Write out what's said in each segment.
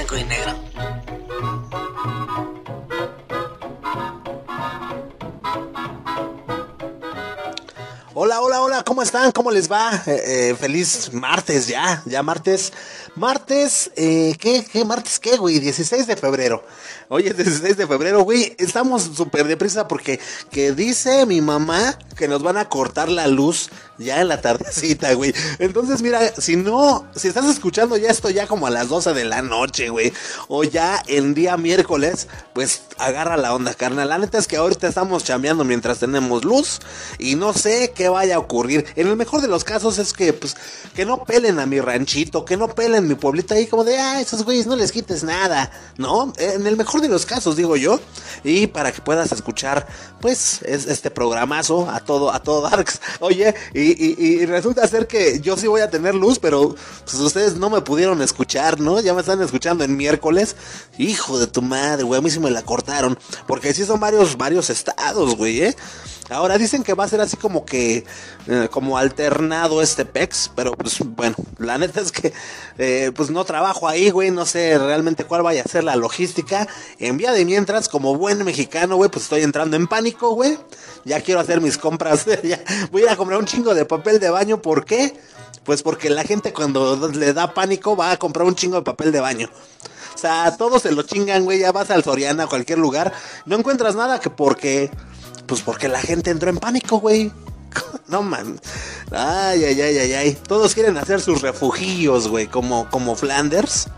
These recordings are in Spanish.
blanco y negro. Hola, hola, hola, ¿cómo están? ¿Cómo les va? Eh, eh, feliz martes ya, ya martes. Martes, eh, ¿qué, qué martes qué, güey? 16 de febrero. Oye, 16 de febrero, güey, estamos súper deprisa porque que dice mi mamá que nos van a cortar la luz ya en la tardecita, güey. Entonces, mira, si no, si estás escuchando ya esto ya como a las 12 de la noche, güey, o ya el día miércoles, pues agarra la onda, carnal. La neta es que ahorita estamos chambeando mientras tenemos luz y no sé qué vaya a ocurrir. En el mejor de los casos es que, pues, que no pelen a mi ranchito, que no pelen mi pueblito ahí como de, ah, esos güeyes no les quites nada, ¿no? En el mejor de los casos, digo yo, y para que puedas escuchar, pues, es este programazo a todo, a todo Darks. Oye, y y, resulta ser que yo sí voy a tener luz, pero pues ustedes no me pudieron escuchar, ¿no? Ya me están escuchando en miércoles. Hijo de tu madre, güey, a mí sí me la cortaron. Porque sí son varios, varios estados, güey, ¿eh? Ahora dicen que va a ser así como que, eh, como alternado este PEX, pero pues bueno, la neta es que eh, pues no trabajo ahí, güey, no sé realmente cuál vaya a ser la logística. En vía de mientras, como buen mexicano, güey, pues estoy entrando en pánico, güey. Ya quiero hacer mis compras, voy a ir a comprar un chingo de papel de baño, ¿por qué? Pues porque la gente cuando le da pánico va a comprar un chingo de papel de baño. O sea, todos se lo chingan, güey. Ya vas al Soriana, a cualquier lugar. No encuentras nada que porque pues porque la gente entró en pánico, güey. No man. Ay, ay, ay, ay, ay. Todos quieren hacer sus refugios, güey, como, como Flanders.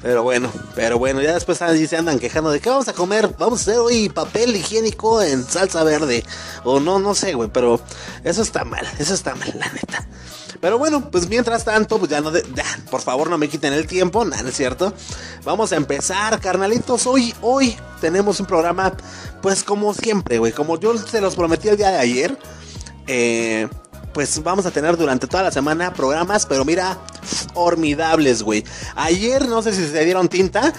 Pero bueno, pero bueno, ya después ahí se andan quejando de que vamos a comer, vamos a hacer hoy papel higiénico en salsa verde. O no, no sé, güey, pero eso está mal, eso está mal, la neta. Pero bueno, pues mientras tanto, pues ya no, de, por favor no me quiten el tiempo, nada, es cierto. Vamos a empezar, carnalitos. Hoy, hoy tenemos un programa, pues como siempre, güey, como yo se los prometí el día de ayer. Eh, pues vamos a tener durante toda la semana programas, pero mira, formidables, güey. Ayer no sé si se dieron tinta,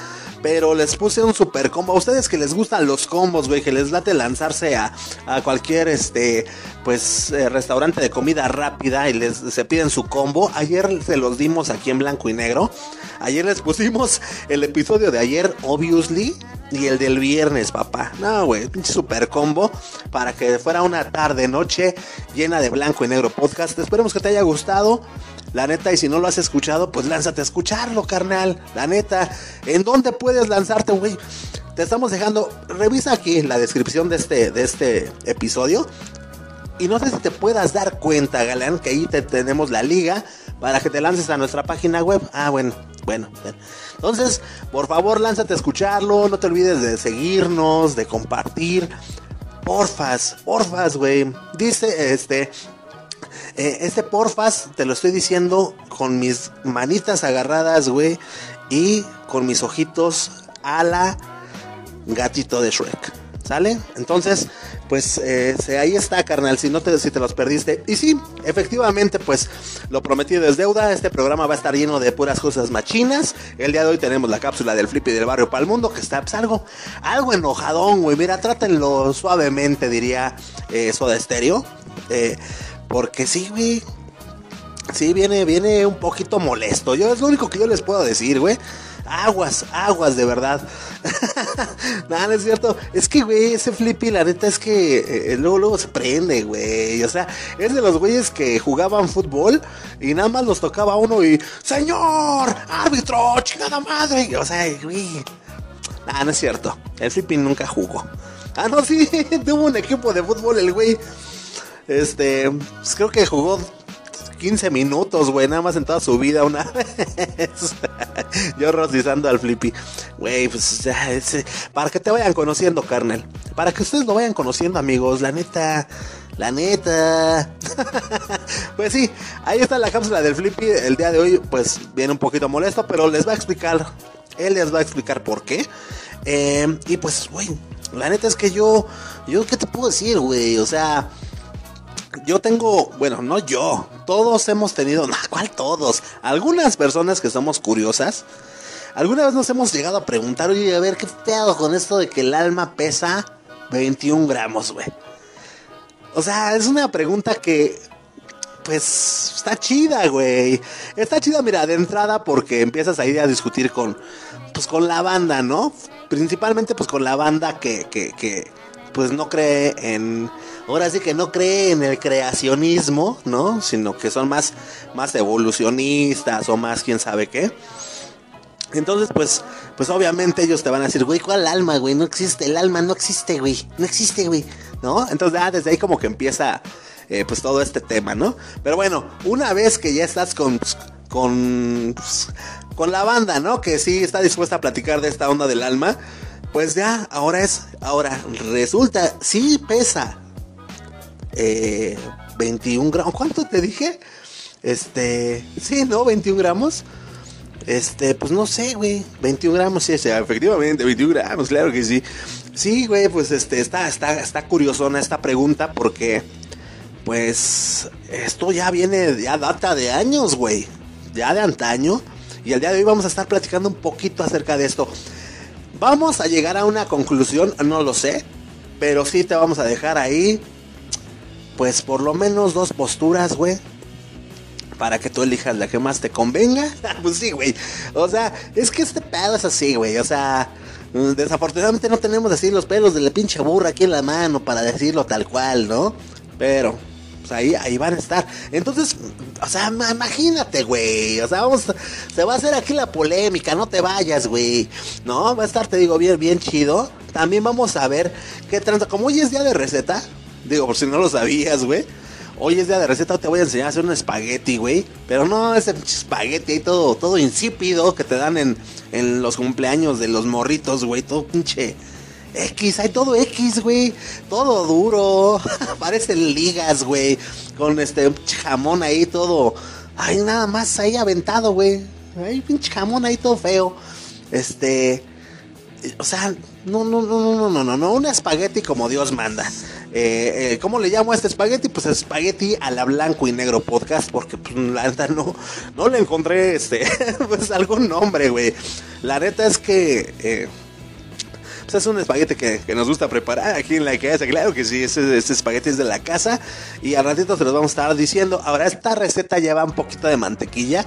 pero les puse un super combo. A ustedes que les gustan los combos, güey, que les late lanzarse a, a cualquier este pues eh, restaurante de comida rápida y les se piden su combo. Ayer se los dimos aquí en blanco y negro. Ayer les pusimos el episodio de ayer, obviously, y el del viernes, papá. No, güey, pinche super combo para que fuera una tarde noche llena de blanco y negro podcast. Esperemos que te haya gustado. La neta, y si no lo has escuchado, pues lánzate a escucharlo, carnal. La neta, ¿en dónde puedes lanzarte, güey? Te estamos dejando, revisa aquí la descripción de este, de este episodio. Y no sé si te puedas dar cuenta, Galán, que ahí te tenemos la liga para que te lances a nuestra página web. Ah, bueno, bueno. Entonces, por favor, lánzate a escucharlo. No te olvides de seguirnos, de compartir. Porfas, porfas, güey. Dice, este, eh, este porfas, te lo estoy diciendo con mis manitas agarradas, güey. Y con mis ojitos a la gatito de Shrek. ¿Sale? Entonces, pues eh, ahí está, carnal, si no te, si te los perdiste. Y sí, efectivamente, pues lo prometido es deuda. Este programa va a estar lleno de puras cosas machinas. El día de hoy tenemos la cápsula del Flippy del barrio para el mundo, que está pues, algo, algo enojadón, güey. Mira, trátenlo suavemente, diría eh, Soda Stereo. Eh, porque sí, güey. Sí, viene, viene un poquito molesto. Yo es lo único que yo les puedo decir, güey. Aguas, aguas, de verdad. Nada, no es cierto. Es que, güey, ese Flippy, la neta es que eh, eh, luego, luego se prende, güey. O sea, es de los güeyes que jugaban fútbol y nada más los tocaba uno y, ¡Señor! ¡Árbitro! ¡Chingada madre! O sea, güey. Nada, no es cierto. El Flippy nunca jugó. Ah, no, sí, tuvo un equipo de fútbol el güey. Este, pues creo que jugó 15 minutos, güey, nada más en toda su vida una vez. Yo rostizando al Flippy. Güey, pues ya, ese, para que te vayan conociendo, carnal. Para que ustedes lo vayan conociendo, amigos. La neta, la neta. pues sí, ahí está la cápsula del Flippy. El día de hoy, pues viene un poquito molesto, pero les va a explicar. Él les va a explicar por qué. Eh, y pues, güey, la neta es que yo, yo, ¿qué te puedo decir, güey? O sea, yo tengo, bueno, no yo, todos hemos tenido, no, ¿cuál todos? Algunas personas que somos curiosas, alguna vez nos hemos llegado a preguntar, oye, a ver, ¿qué pedo con esto de que el alma pesa 21 gramos, güey? O sea, es una pregunta que pues está chida, güey. Está chida, mira, de entrada porque empiezas ahí a discutir con, pues con la banda, ¿no? Principalmente pues con la banda que, que, que pues no cree en, ahora sí que no cree en el creacionismo, ¿no? Sino que son más, más evolucionistas o más quién sabe qué. Entonces, pues, pues obviamente ellos te van a decir, güey, ¿cuál alma, güey? No existe, el alma no existe, güey. No existe, güey. ¿No? Entonces, ah, desde ahí como que empieza, eh, pues todo este tema, ¿no? Pero bueno, una vez que ya estás con, con, con la banda, ¿no? Que sí está dispuesta a platicar de esta onda del alma, pues ya, ahora es, ahora resulta, sí pesa, eh, 21 gramos, ¿cuánto te dije? Este, sí, ¿no? 21 gramos. Este, pues no sé, güey. 21 gramos, sí, efectivamente, 21 gramos, claro que sí. Sí, güey, pues este, está, está, está curiosona esta pregunta porque, pues, esto ya viene, ya data de años, güey. Ya de antaño. Y el día de hoy vamos a estar platicando un poquito acerca de esto. Vamos a llegar a una conclusión, no lo sé. Pero sí te vamos a dejar ahí, pues por lo menos dos posturas, güey para que tú elijas la que más te convenga. pues sí, güey. O sea, es que este pedo es así, güey. O sea, mm, desafortunadamente no tenemos así los pelos de la pinche burra aquí en la mano para decirlo tal cual, ¿no? Pero, pues ahí, ahí van a estar. Entonces, o sea, imagínate, güey. O sea, vamos, se va a hacer aquí la polémica, no te vayas, güey. No, va a estar, te digo, bien, bien chido. También vamos a ver qué transa. Como hoy es día de receta, digo, por si no lo sabías, güey Hoy es día de receta, te voy a enseñar a hacer un espagueti, güey. Pero no ese espagueti ahí todo, todo insípido que te dan en, en los cumpleaños de los morritos, güey. Todo pinche X, hay todo X, güey. Todo duro. Parecen ligas, güey. Con este jamón ahí todo. Ay, nada más ahí aventado, güey. Hay pinche jamón ahí todo feo. Este. O sea, no, no, no, no, no, no, no. Un espagueti como Dios manda. Eh, eh, ¿Cómo le llamo a este espagueti? Pues espagueti a la blanco y negro podcast, porque pues, la neta no, no le encontré este, pues algún nombre, güey. La neta es que... Eh, pues es un espagueti que, nos gusta preparar aquí en la casa. Claro que sí, ese, espagueti es de la casa. Y al ratito se los vamos a estar diciendo. Ahora, esta receta lleva un poquito de mantequilla.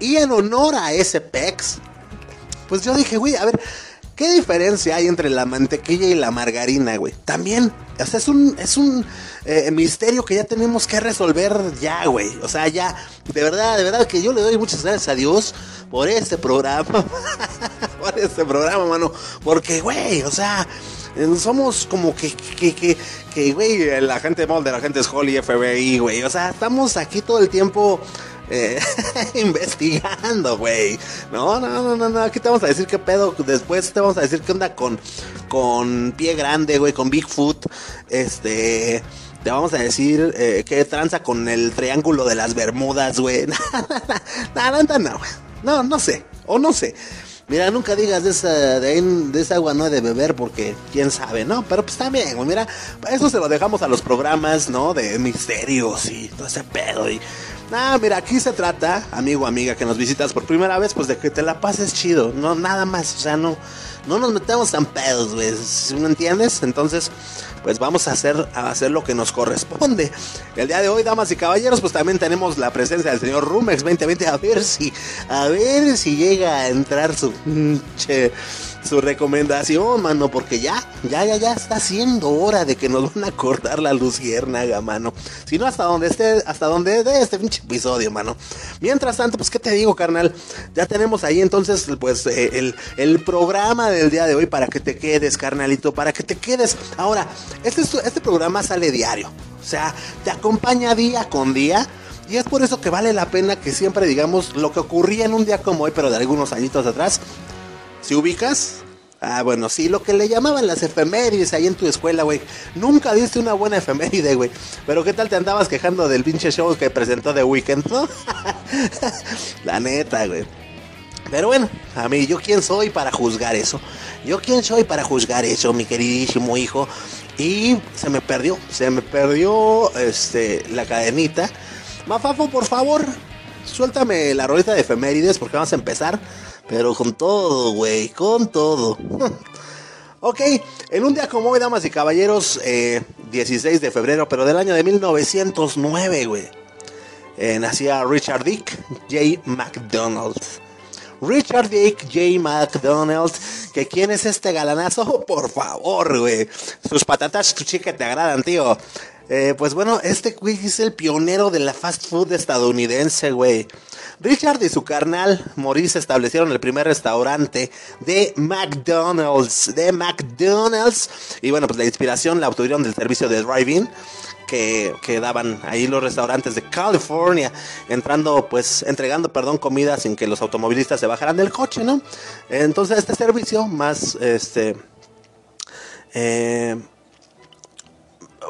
Y en honor a ese pex, pues yo dije, güey, a ver, ¿Qué diferencia hay entre la mantequilla y la margarina, güey? También, o sea, es un, es un eh, misterio que ya tenemos que resolver ya, güey. O sea, ya, de verdad, de verdad que yo le doy muchas gracias a Dios por este programa. por este programa, mano. Porque, güey, o sea, somos como que, que, que, que, güey, la gente de la gente es Holly, FBI, güey. O sea, estamos aquí todo el tiempo investigando, güey. No, no, no, no, aquí te vamos a decir qué pedo. Después te vamos a decir qué onda con, con Pie Grande, güey, con Bigfoot. Este. Te vamos a decir eh, qué tranza con el triángulo de las Bermudas, güey. no, no, no, no, no sé. O no sé. Mira, nunca digas de esa, de, esa agua no he de beber porque quién sabe, ¿no? Pero pues también, güey, mira, eso se lo dejamos a los programas, ¿no? De misterios y todo ese pedo. Y Ah, mira, aquí se trata, amigo, amiga, que nos visitas por primera vez, pues de que te la pases chido, no nada más, o sea, no, no nos metemos tan pedos, güey, ¿me entiendes? Entonces, pues vamos a hacer, a hacer lo que nos corresponde. El día de hoy, damas y caballeros, pues también tenemos la presencia del señor Rumex 2020, a ver si, a ver si llega a entrar su che, su recomendación, mano, porque ya, ya, ya, ya está siendo hora de que nos van a cortar la luciérnaga, mano. Si no, hasta donde esté, hasta donde de este pinche episodio, mano. Mientras tanto, pues, ¿qué te digo, carnal? Ya tenemos ahí entonces, pues, eh, el, el programa del día de hoy para que te quedes, carnalito, para que te quedes. Ahora, este, este programa sale diario, o sea, te acompaña día con día. Y es por eso que vale la pena que siempre digamos lo que ocurría en un día como hoy, pero de algunos añitos atrás, ¿Si ubicas? Ah, bueno, sí, lo que le llamaban las efemérides ahí en tu escuela, güey. Nunca diste una buena efeméride, güey. Pero ¿qué tal te andabas quejando del pinche show que presentó The Weeknd, no? La neta, güey. Pero bueno, a mí, ¿yo quién soy para juzgar eso? ¿Yo quién soy para juzgar eso, mi queridísimo hijo? Y se me perdió, se me perdió este, la cadenita. Mafafo, por favor, suéltame la rolita de efemérides porque vamos a empezar pero con todo, güey, con todo. ok, en un día como hoy, damas y caballeros, 16 eh, de febrero, pero del año de 1909, güey. eh, nacía Richard Dick J. McDonald. Richard Dick J. McDonald. Que quién es este galanazo, por favor, güey. Sus patatas que te agradan, tío. Eh, pues bueno, este güey es el pionero de la fast food estadounidense, güey. Richard y su carnal Maurice establecieron el primer restaurante de McDonald's, de McDonald's. Y bueno, pues la inspiración la obtuvieron del servicio de drive-in que, que, daban ahí los restaurantes de California, entrando, pues, entregando, perdón, comida sin que los automovilistas se bajaran del coche, ¿no? Entonces este servicio más, este, eh,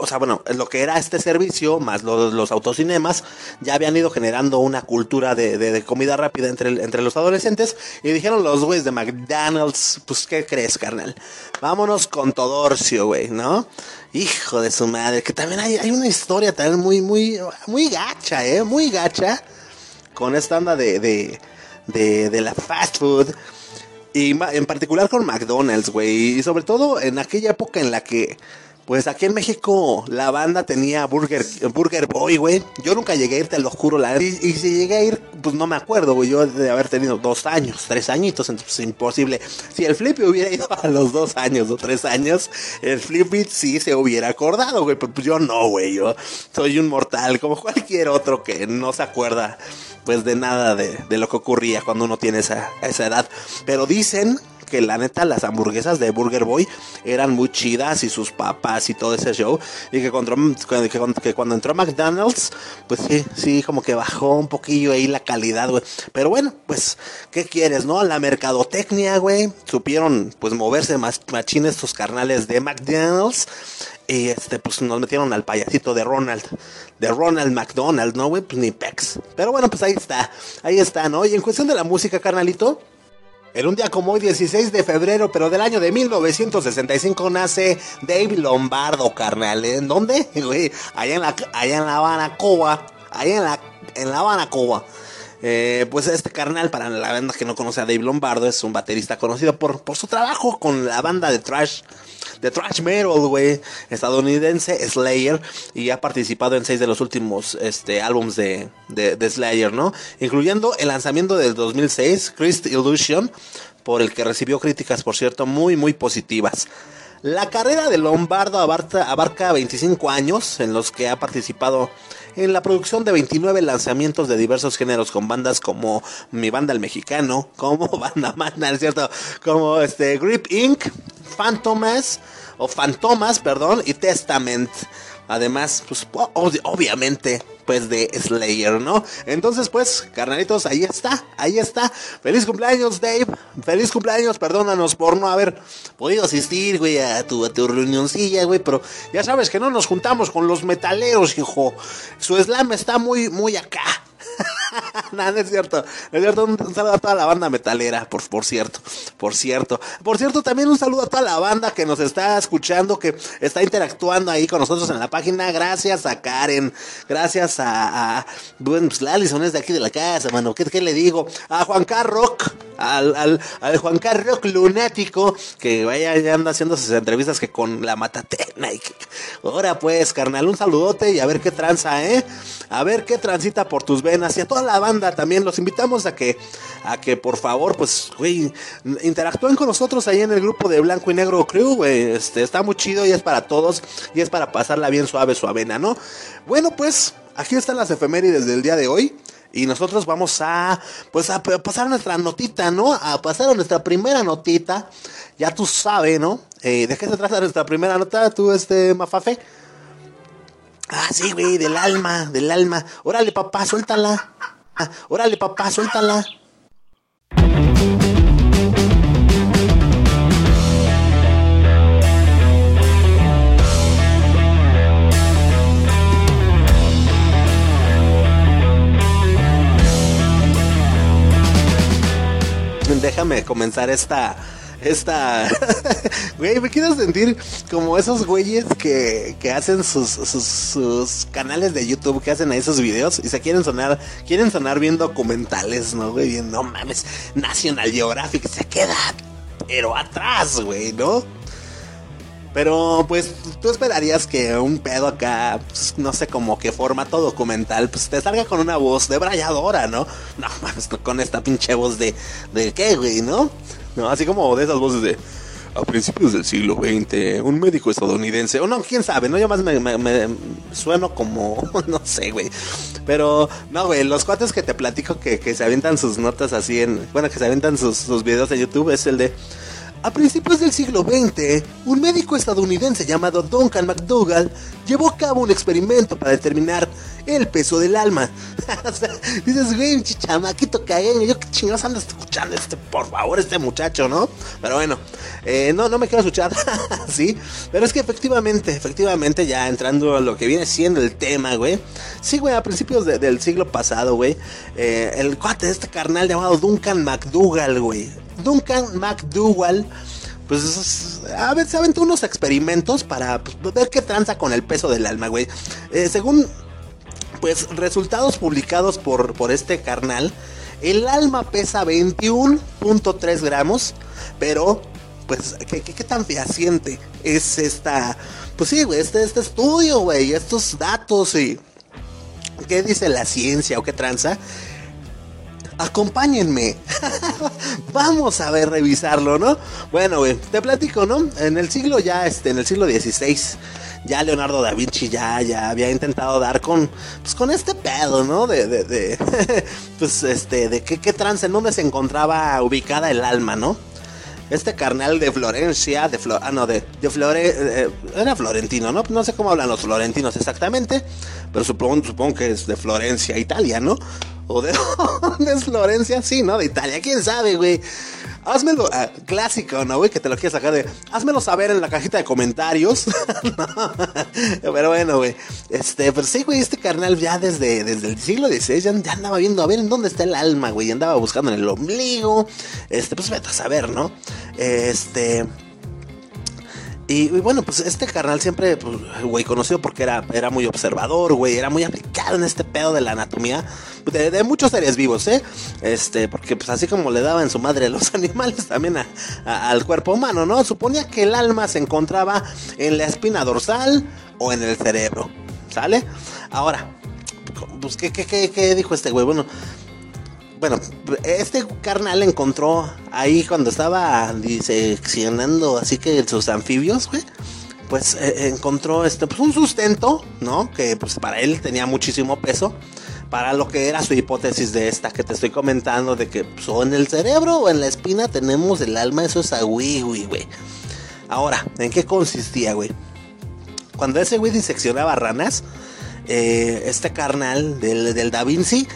o sea, bueno, lo que era este servicio, más los, los autocinemas, ya habían ido generando una cultura de, comida rápida entre, entre los adolescentes. Y dijeron los güeyes de McDonald's, pues, ¿qué crees, carnal? Vámonos con Todorcio, güey, ¿no? Hijo de su madre, que también hay, hay una historia también muy, muy, muy gacha, ¿eh? Muy gacha. Con esta onda de, de, de, de la fast food. Y en particular con McDonald's, güey. Y sobre todo en aquella época en la que pues aquí en México la banda tenía Burger, Burger Boy, güey. Yo nunca llegué a ir, te lo juro. La... Y, y, si llegué a ir, pues no me acuerdo, güey. Yo de haber tenido dos años, tres añitos, entonces imposible. Si el Flippy hubiera ido a los dos años o tres años, el Flippy sí se hubiera acordado, güey. Pero pues yo no, güey. Yo soy un mortal como cualquier otro que no se acuerda pues de nada de, de lo que ocurría cuando uno tiene esa, esa edad. Pero dicen que la neta las hamburguesas de Burger Boy eran muy chidas y sus papas y todo ese show. Y que cuando, que, cuando entró McDonald's, pues sí, sí, como que bajó un poquillo ahí la calidad, güey. Pero bueno, pues, ¿qué quieres, no? La mercadotecnia, güey. Supieron, pues, moverse más machines estos carnales de McDonald's. Y este, pues nos metieron al payasito de Ronald, de Ronald McDonald, ¿no, güey? Pues ni pex. Pero bueno, pues ahí está, ahí está, ¿no? Y en cuestión de la música, carnalito, en un día como hoy, 16 de febrero, pero del año de 1965, nace Dave Lombardo, carnal. ¿En dónde? allá en la, allá en La Habana, Cuba. Allá en la, en La Habana, Cuba. Eh, pues este carnal, para la banda que no conoce a Dave Lombardo, es un baterista conocido por, por su trabajo con la banda de trash de Trash metal, güey, estadounidense, Slayer, y ha participado en seis de los últimos este, álbums de, de, Slayer, ¿no? Incluyendo el lanzamiento del 2006, Christ Illusion, por el que recibió críticas, por cierto, muy, muy positivas. La carrera de Lombardo abarca, abarca 25 años en los que ha participado en la producción de 29 lanzamientos de diversos géneros con bandas como Mi Banda el Mexicano, como Banda Mana, ¿es cierto? Como este Grip Inc., Phantomas, o Fantomas, perdón, y Testament. Además, pues obviamente, pues de Slayer, ¿no? Entonces, pues, carnalitos, ahí está, ahí está. Feliz cumpleaños, Dave. Feliz cumpleaños, perdónanos por no haber podido asistir, güey, a tu, a tu reunioncilla, güey. Pero ya sabes que no nos juntamos con los metaleros, hijo. Su slam está muy, muy acá. no, no es cierto. es cierto. Un, saludo a toda la banda metalera, por, por cierto. Por cierto. Por cierto, también un saludo a toda la banda que nos está escuchando, que está interactuando ahí con nosotros en la página. Gracias a Karen. Gracias a, a bueno, pues es de aquí de la casa, mano. ¿Qué, qué le digo? A Juan Carlos Al, al, al Juan Carlos lunático, que vaya ya anda haciendo sus entrevistas que con la matatena. Y Ahora pues, carnal, un saludote y a ver qué tranza, ¿eh? A ver qué transita por tus venas y a toda la banda también los invitamos a que a que por favor pues interactúen con nosotros ahí en el grupo de Blanco y Negro Crew, güey. Este está muy chido y es para todos y es para pasarla bien suave su avena, ¿no? Bueno, pues aquí están las efemérides del día de hoy. Y nosotros vamos a, pues a pasar nuestra notita, ¿no? A pasar a nuestra primera notita. Ya tú sabes, ¿no? Eh, ¿De qué se trata nuestra primera nota, tú, este, Mafafe? Ah, sí, güey, del alma, del alma. Órale, papá, suéltala. Órale, papá, suéltala. Déjame comenzar esta esta. güey, me quiero sentir como esos güeyes que, que hacen sus, sus, canales de YouTube, que hacen ahí esos videos y se quieren sonar, quieren sonar bien documentales, ¿no, güey? No mames, National Geographic se queda, pero atrás, güey, ¿no? Pero pues tú esperarías que un pedo acá, pues, no sé, como que formato documental, pues te salga con una voz de brayadora, ¿no? No, mames, con esta pinche voz de, de qué, güey, ¿no? Así como de esas voces de a principios del siglo XX, un médico estadounidense, o no, quién sabe, ¿no? Yo más me, sueno como, no sé, güey. Pero, no, güey, los cuates que te platico que, que se avientan sus notas así en, bueno, que se avientan sus, sus videos de YouTube es el de... A principios del siglo XX, un médico estadounidense llamado Duncan McDougall llevó a cabo un experimento para determinar el peso del alma. dices, güey, chamaquito cagueño, yo qué chingados ando escuchando este, por favor, este muchacho, ¿no? Pero bueno, eh, no, no me quiero escuchar, sí, pero es que efectivamente, efectivamente, ya entrando a lo que viene siendo el tema, güey. Sí, güey, a principios del siglo pasado, güey, eh, el cuate de este carnal llamado Duncan McDougall, güey Duncan McDougall, pues a ver, se aventó unos experimentos para pues, ver qué tranza con el peso del alma, güey. Eh, según, pues, resultados publicados por, por este carnal, el alma pesa 21.3 gramos, pero, pues, ¿qué, ¿qué, tan fehaciente es esta, pues sí, güey, este, este estudio, güey, estos datos y... ¿Qué dice la ciencia o qué tranza? Acompáñenme. Vamos a ver, revisarlo, ¿no? Bueno, güey, te platico, ¿no? En el siglo ya, este, en el siglo XVI, ya Leonardo da Vinci ya, ya había intentado dar con, pues con este pedo, ¿no? De, de, de pues este, de qué, qué trance, en dónde se encontraba ubicada el alma, ¿no? Este carnal de Florencia, de Flo, ah, no, de, de Flore, eh, era florentino, ¿no? No sé cómo hablan los florentinos exactamente, pero supongo, supongo que es de Florencia, Italia, ¿no? ¿O de dónde es Florencia? Sí, ¿no? De Italia, quién sabe, güey. Házmelo, ah, clásico, ¿no, güey? Que te lo quieres sacar de. Házmelo saber en la cajita de comentarios. Pero bueno, güey. Este, pero sí, güey, este carnal ya desde, desde el siglo XVI ya, ya, andaba viendo a ver en dónde está el alma, güey. Andaba buscando en el ombligo. Este, pues vete a saber, ¿no? Este. Y, bueno, pues este carnal siempre, pues, güey, conocido porque era, era muy observador, güey, era muy aplicado en este pedo de la anatomía de, muchos seres vivos, ¿eh? Este, porque pues así como le daba en su madre los animales, también al cuerpo humano, ¿no? Suponía que el alma se encontraba en la espina dorsal o en el cerebro, ¿sale? Ahora, pues, ¿qué, qué, qué, qué dijo este güey? Bueno, bueno, este carnal encontró ahí cuando estaba diseccionando así que sus anfibios, güey, pues eh, encontró este, pues un sustento, ¿no? Que pues para él tenía muchísimo peso, para lo que era su hipótesis de esta que te estoy comentando, de que pues, o en el cerebro o en la espina tenemos el alma, eso es agüi, güey. Ahora, ¿en qué consistía, güey? Cuando ese güey diseccionaba ranas, eh, este carnal del, del Da Vinci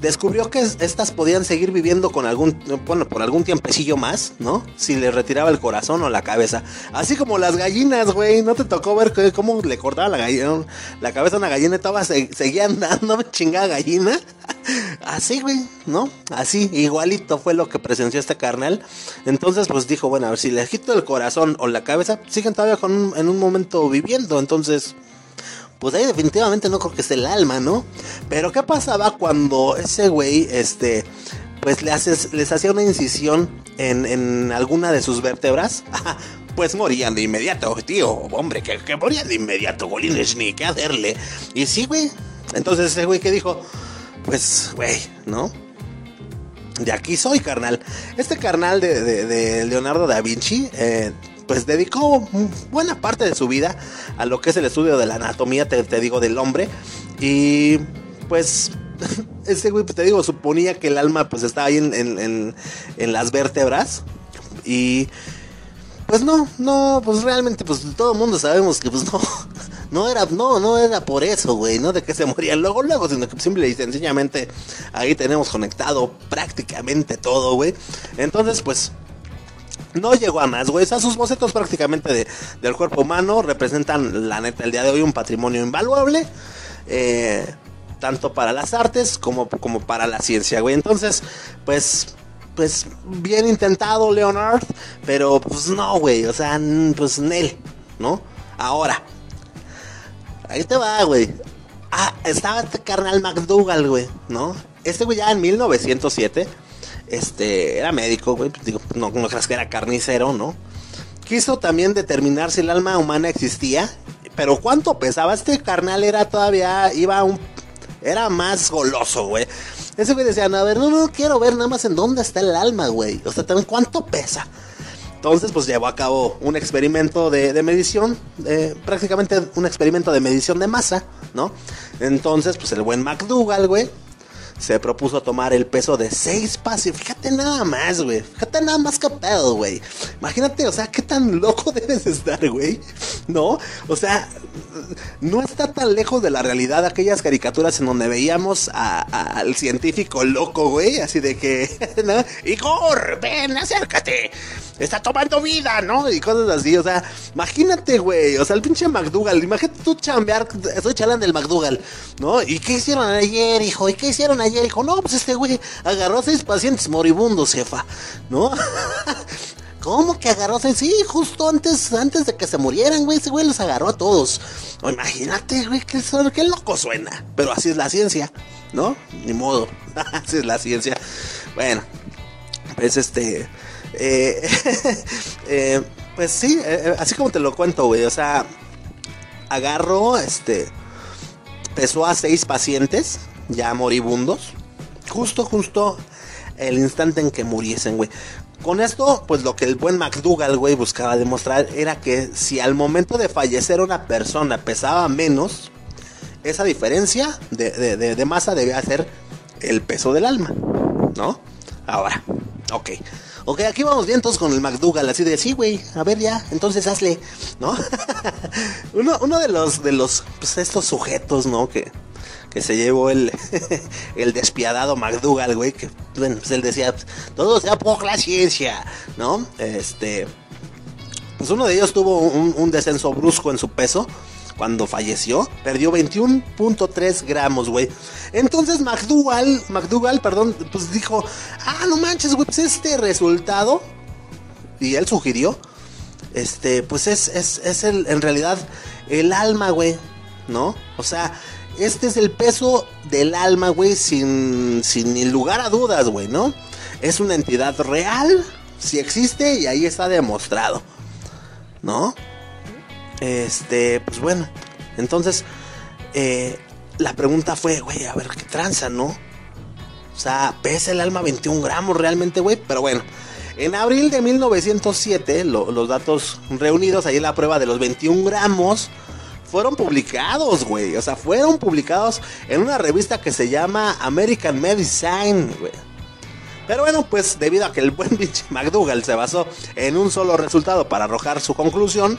descubrió que estas podían seguir viviendo con algún, bueno, por algún tiempecillo más, ¿no? Si le retiraba el corazón o la cabeza. Así como las gallinas, güey. ¿No te tocó ver cómo le cortaba la la cabeza a una gallina y toda seguía andando, chingada gallina? Así, güey, ¿no? Así, igualito fue lo que presenció este carnal. Entonces, pues dijo, bueno, a ver, si le quito el corazón o la cabeza, siguen todavía con en un momento viviendo. Entonces, pues ahí definitivamente no creo que sea el alma, ¿no? Pero ¿qué pasaba cuando ese güey, este, pues le haces, les hacía una incisión en, en alguna de sus vértebras? pues morían de inmediato, tío, hombre, que, que morían de inmediato, golines, ni qué hacerle. Y sí, güey. Entonces ese güey que dijo, pues, güey, ¿no? De aquí soy, carnal. Este carnal de, de, de Leonardo da Vinci, eh, pues dedicó buena parte de su vida a lo que es el estudio de la anatomía, te, digo, del hombre. Y pues ese güey, pues, te digo, suponía que el alma pues estaba ahí en, las vértebras. Y pues no, no, pues realmente pues todo el mundo sabemos que pues no, no era, no, no era por eso, güey, no de que se moría luego, luego, sino que simple y sencillamente ahí tenemos conectado prácticamente todo, güey. Entonces pues no llegó a más, güey. O sea, sus bocetos prácticamente de, del cuerpo humano representan, la neta, el día de hoy un patrimonio invaluable. Eh, tanto para las artes como, como para la ciencia, güey. Entonces, pues, pues, bien intentado, Leonard. Pero, pues, no, güey. O sea, pues, Nel, ¿no? Ahora, ahí te va, güey. Ah, estaba este carnal McDougall, güey, ¿no? Este güey ya en 1907 este, era médico, güey, pues, digo, no, no creas que era carnicero, ¿no? quiso también determinar si el alma humana existía. Pero cuánto pesaba este carnal era todavía, iba un... Era más goloso, güey. Ese güey decía, a ver, no, no quiero ver nada más en dónde está el alma, güey. O sea, también cuánto pesa. Entonces, pues llevó a cabo un experimento de, medición, prácticamente un experimento de medición de masa, ¿no? Entonces, pues el buen McDougall, güey, se propuso tomar el peso de seis pasos. Fíjate nada más, güey. Fíjate nada más pedo, güey. Imagínate, o sea, qué tan loco debes estar, güey. ¿No? O sea, no está tan lejos de la realidad aquellas caricaturas en donde veíamos al científico loco, güey. Así de que, ¿no? Igor, ven, acércate está tomando vida, ¿no? Y cosas así, o sea, imagínate, güey, o sea, el pinche McDougall, imagínate tú chambear, estoy charlando del McDougall, ¿no? ¿Y qué hicieron ayer, hijo? ¿Y qué hicieron ayer, hijo? No, pues este güey agarró a seis pacientes moribundos, jefa, ¿no? ¿Cómo que agarró? seis? Sí, justo antes, antes de que se murieran, güey, ese güey los agarró a todos. O imagínate, güey, qué, qué loco suena. Pero así es la ciencia, ¿no? Ni modo. así es la ciencia. Bueno, pues este. Eh, eh, pues sí, eh, así como te lo cuento, güey. O sea, agarró, este, pesó a seis pacientes ya moribundos. Justo, justo el instante en que muriesen, güey. Con esto, pues lo que el buen McDougall, güey, buscaba demostrar era que si al momento de fallecer una persona pesaba menos, esa diferencia de, de masa debía ser el peso del alma, ¿no? Ahora, ok. Ok, aquí vamos bien todos con el McDougall, así de, sí, güey, a ver ya, entonces hazle, ¿no? uno, de los, de los, pues estos sujetos, ¿no? Que, que se llevó el, el despiadado McDougall, güey, que, bueno, pues él decía, todo sea por la ciencia, ¿no? Este, pues uno de ellos tuvo un descenso brusco en su peso, cuando falleció, perdió 21.3 gramos, güey. Entonces McDougall, McDougall, perdón, pues dijo, ah, no manches, güey, pues este resultado, y él sugirió, este, pues es, es, es el, en realidad el alma, güey, ¿no? O sea, este es el peso del alma, güey, sin, sin lugar a dudas, güey, ¿no? Es una entidad real, si existe y ahí está demostrado, ¿no? Este, pues bueno, entonces eh, la pregunta fue, güey, a ver qué tranza, ¿no? O sea, pesa el alma 21 gramos realmente, güey, pero bueno. En abril de 1907, los datos reunidos, ahí en la prueba de los 21 gramos, fueron publicados, güey. O sea, fueron publicados en una revista que se llama American Medicine, güey. Pero bueno, pues debido a que el buen bitch McDougall se basó en un solo resultado para arrojar su conclusión,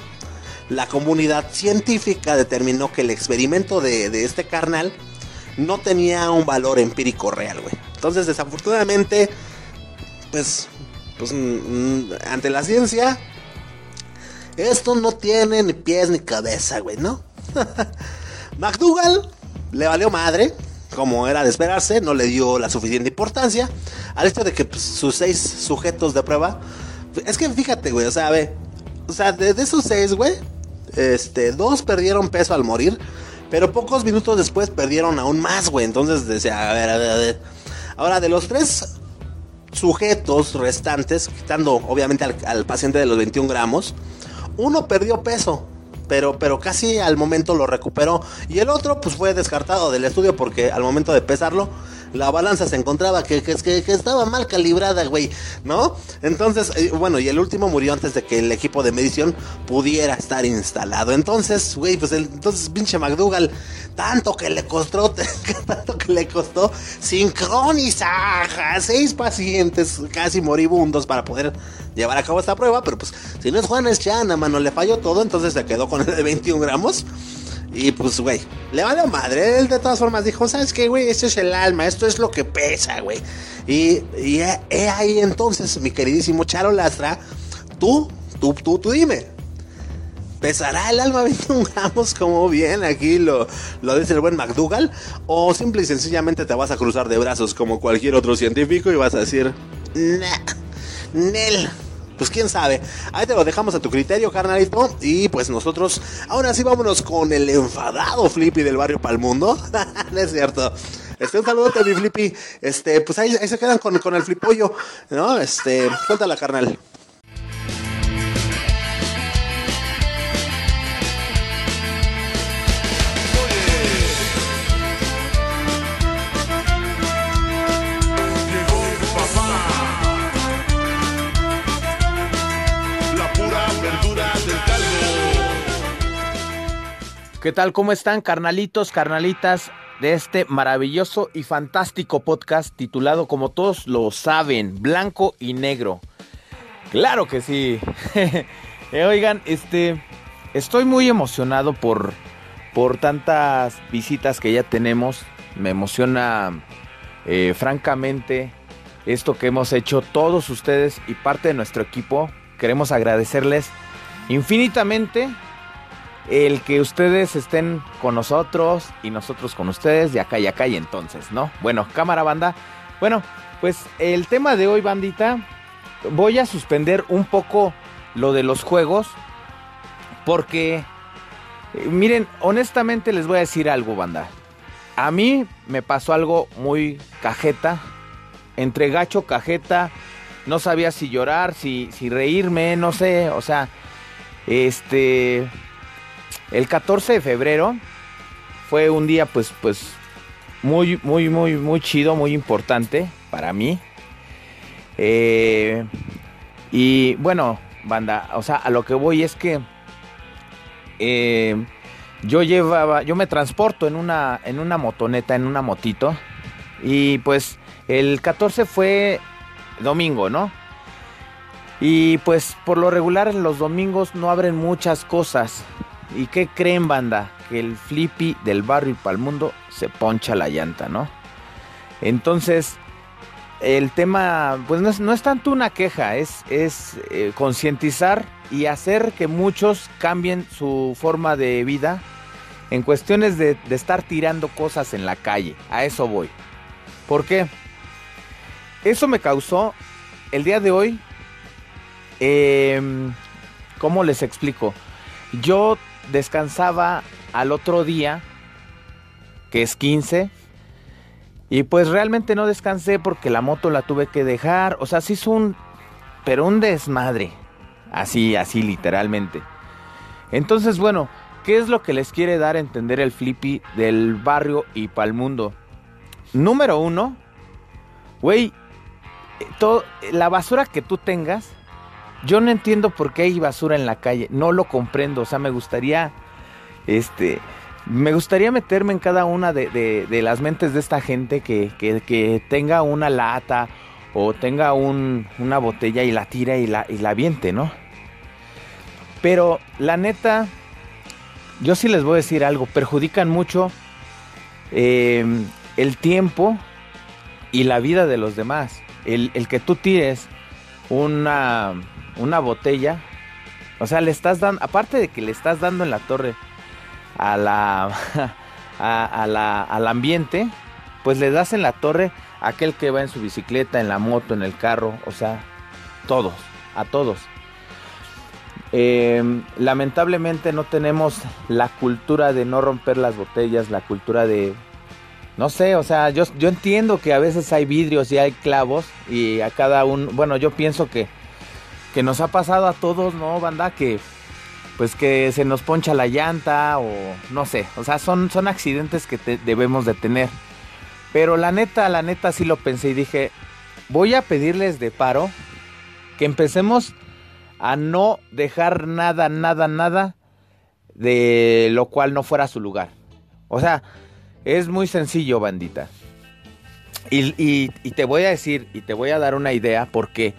la comunidad científica determinó que el experimento de, este carnal no tenía un valor empírico real, güey. Entonces, desafortunadamente, pues, pues mm, mm, ante la ciencia, esto no tiene ni pies ni cabeza, güey, ¿no? McDougall le valió madre, como era de esperarse, no le dio la suficiente importancia al hecho de que pues, sus seis sujetos de prueba, es que fíjate, güey, o sea, ve, o sea, de, de esos seis, güey, este, dos perdieron peso al morir, pero pocos minutos después perdieron aún más, güey. Entonces decía, a ver, a ver, a ver. Ahora, de los tres sujetos restantes, quitando obviamente al, paciente de los 21 gramos, uno perdió peso, pero, pero casi al momento lo recuperó. Y el otro, pues fue descartado del estudio porque al momento de pesarlo, la balanza se encontraba que, que, estaba mal calibrada, güey, ¿no? Entonces, eh, bueno, y el último murió antes de que el equipo de medición pudiera estar instalado. Entonces, güey, pues el, entonces pinche McDougall, tanto que le costó, tanto que le costó sincronizar a seis pacientes casi moribundos para poder llevar a cabo esta prueba, pero pues si no es Juan es Chana, mano, le falló todo, entonces se quedó con el de 21 gramos. Y pues, güey, le valió madre. Él de todas formas dijo, ¿sabes qué, güey? Esto es el alma, esto es lo que pesa, güey. Y, y he, ahí entonces, mi queridísimo Charo Lastra, tú, tú, tú, tú dime. ¿Pesará el alma 21 gramos como bien aquí lo, lo dice el buen McDougall? ¿O simple y sencillamente te vas a cruzar de brazos como cualquier otro científico y vas a decir, nah, Nel, pues quién sabe. Ahí te lo dejamos a tu criterio, carnalito. Y pues nosotros, ahora sí, vámonos con el enfadado Flippy del barrio Palmundo. no es cierto. Este, un saludote, mi Flippy. Este, pues ahí, se quedan con, con el flipollo, ¿no? Este, cuéntala, carnal. ¿Qué tal? ¿Cómo están, carnalitos, carnalitas de este maravilloso y fantástico podcast titulado, como todos lo saben, Blanco y Negro? Claro que sí. Eh, oigan, este, estoy muy emocionado por, por tantas visitas que ya tenemos. Me emociona, eh, francamente, esto que hemos hecho todos ustedes y parte de nuestro equipo. Queremos agradecerles infinitamente el que ustedes estén con nosotros y nosotros con ustedes de acá y acá y entonces, ¿no? Bueno, cámara banda. Bueno, pues el tema de hoy, bandita, voy a suspender un poco lo de los juegos porque, eh, miren, honestamente les voy a decir algo, banda. A mí me pasó algo muy cajeta, entre gacho, cajeta, no sabía si llorar, si, si reírme, no sé, o sea, este, el 14 de febrero fue un día pues pues muy muy muy muy chido, muy importante para mí. Eh, y bueno, banda, o sea, a lo que voy es que eh, yo llevaba, yo me transporto en una en una motoneta, en una motito y pues el 14 fue domingo, ¿no? Y pues por lo regular los domingos no abren muchas cosas. ¿Y qué creen, banda? Que el flippy del barrio y para el mundo se poncha la llanta, ¿no? Entonces, el tema, pues no es, tanto una queja, es, es eh, concientizar y hacer que muchos cambien su forma de vida en cuestiones de, estar tirando cosas en la calle. A eso voy. ¿Por qué? Eso me causó el día de hoy. Em, ¿Cómo les explico? Yo descansaba al otro día, que es 15, y pues realmente no descansé porque la moto la tuve que dejar, o sea, sí es un, pero un desmadre, así, así literalmente. Entonces, bueno, ¿qué es lo que les quiere dar a entender el flippy del barrio y para el mundo? Número uno, güey, la basura que tú tengas, yo no entiendo por qué hay basura en la calle, no lo comprendo, o sea, me gustaría, este, me gustaría meterme en cada una de, las mentes de esta gente que, que, tenga una lata o tenga una botella y la tira y la, y la aviente, ¿no? Pero la neta, yo sí les voy a decir algo, perjudican mucho em, el tiempo y la vida de los demás. El, el que tú tires una una botella. O sea, le estás dando, aparte de que le estás dando en la torre a la, a, la, al ambiente, pues le das en la torre a aquel que va en su bicicleta, en la moto, en el carro, o sea, todos, a todos. Em, lamentablemente no tenemos la cultura de no romper las botellas, la cultura de, no sé, o sea, yo, yo entiendo que a veces hay vidrios y hay clavos y a cada uno, bueno, yo pienso que que nos ha pasado a todos, ¿no, banda? Que pues que se nos poncha la llanta o no sé, o sea, son, son accidentes que debemos de tener. Pero la neta, la neta sí lo pensé y dije, voy a pedirles de paro que empecemos a no dejar nada, nada, nada de lo cual no fuera su lugar. O sea, es muy sencillo, bandita. Y, te voy a decir, y te voy a dar una idea, porque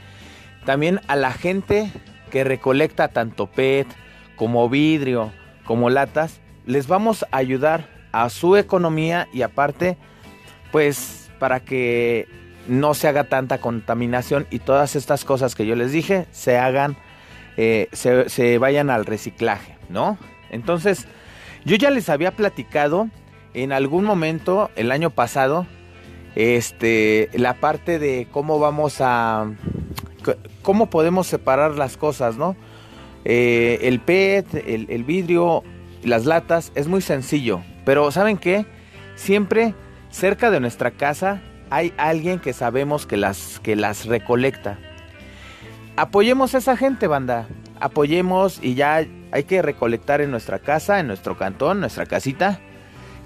también a la gente que recolecta tanto PET como vidrio, como latas, les vamos a ayudar a su economía y aparte, pues para que no se haga tanta contaminación y todas estas cosas que yo les dije se hagan, eh, se, se vayan al reciclaje, ¿no? Entonces, yo ya les había platicado en algún momento el año pasado, este, la parte de cómo vamos a cómo podemos separar las cosas, ¿no? Eh, el PET, el, vidrio, las latas, es muy sencillo. Pero ¿saben qué? Siempre cerca de nuestra casa hay alguien que sabemos que las, que las recolecta. Apoyemos a esa gente, banda. Apoyemos y ya hay que recolectar en nuestra casa, en nuestro cantón, nuestra casita.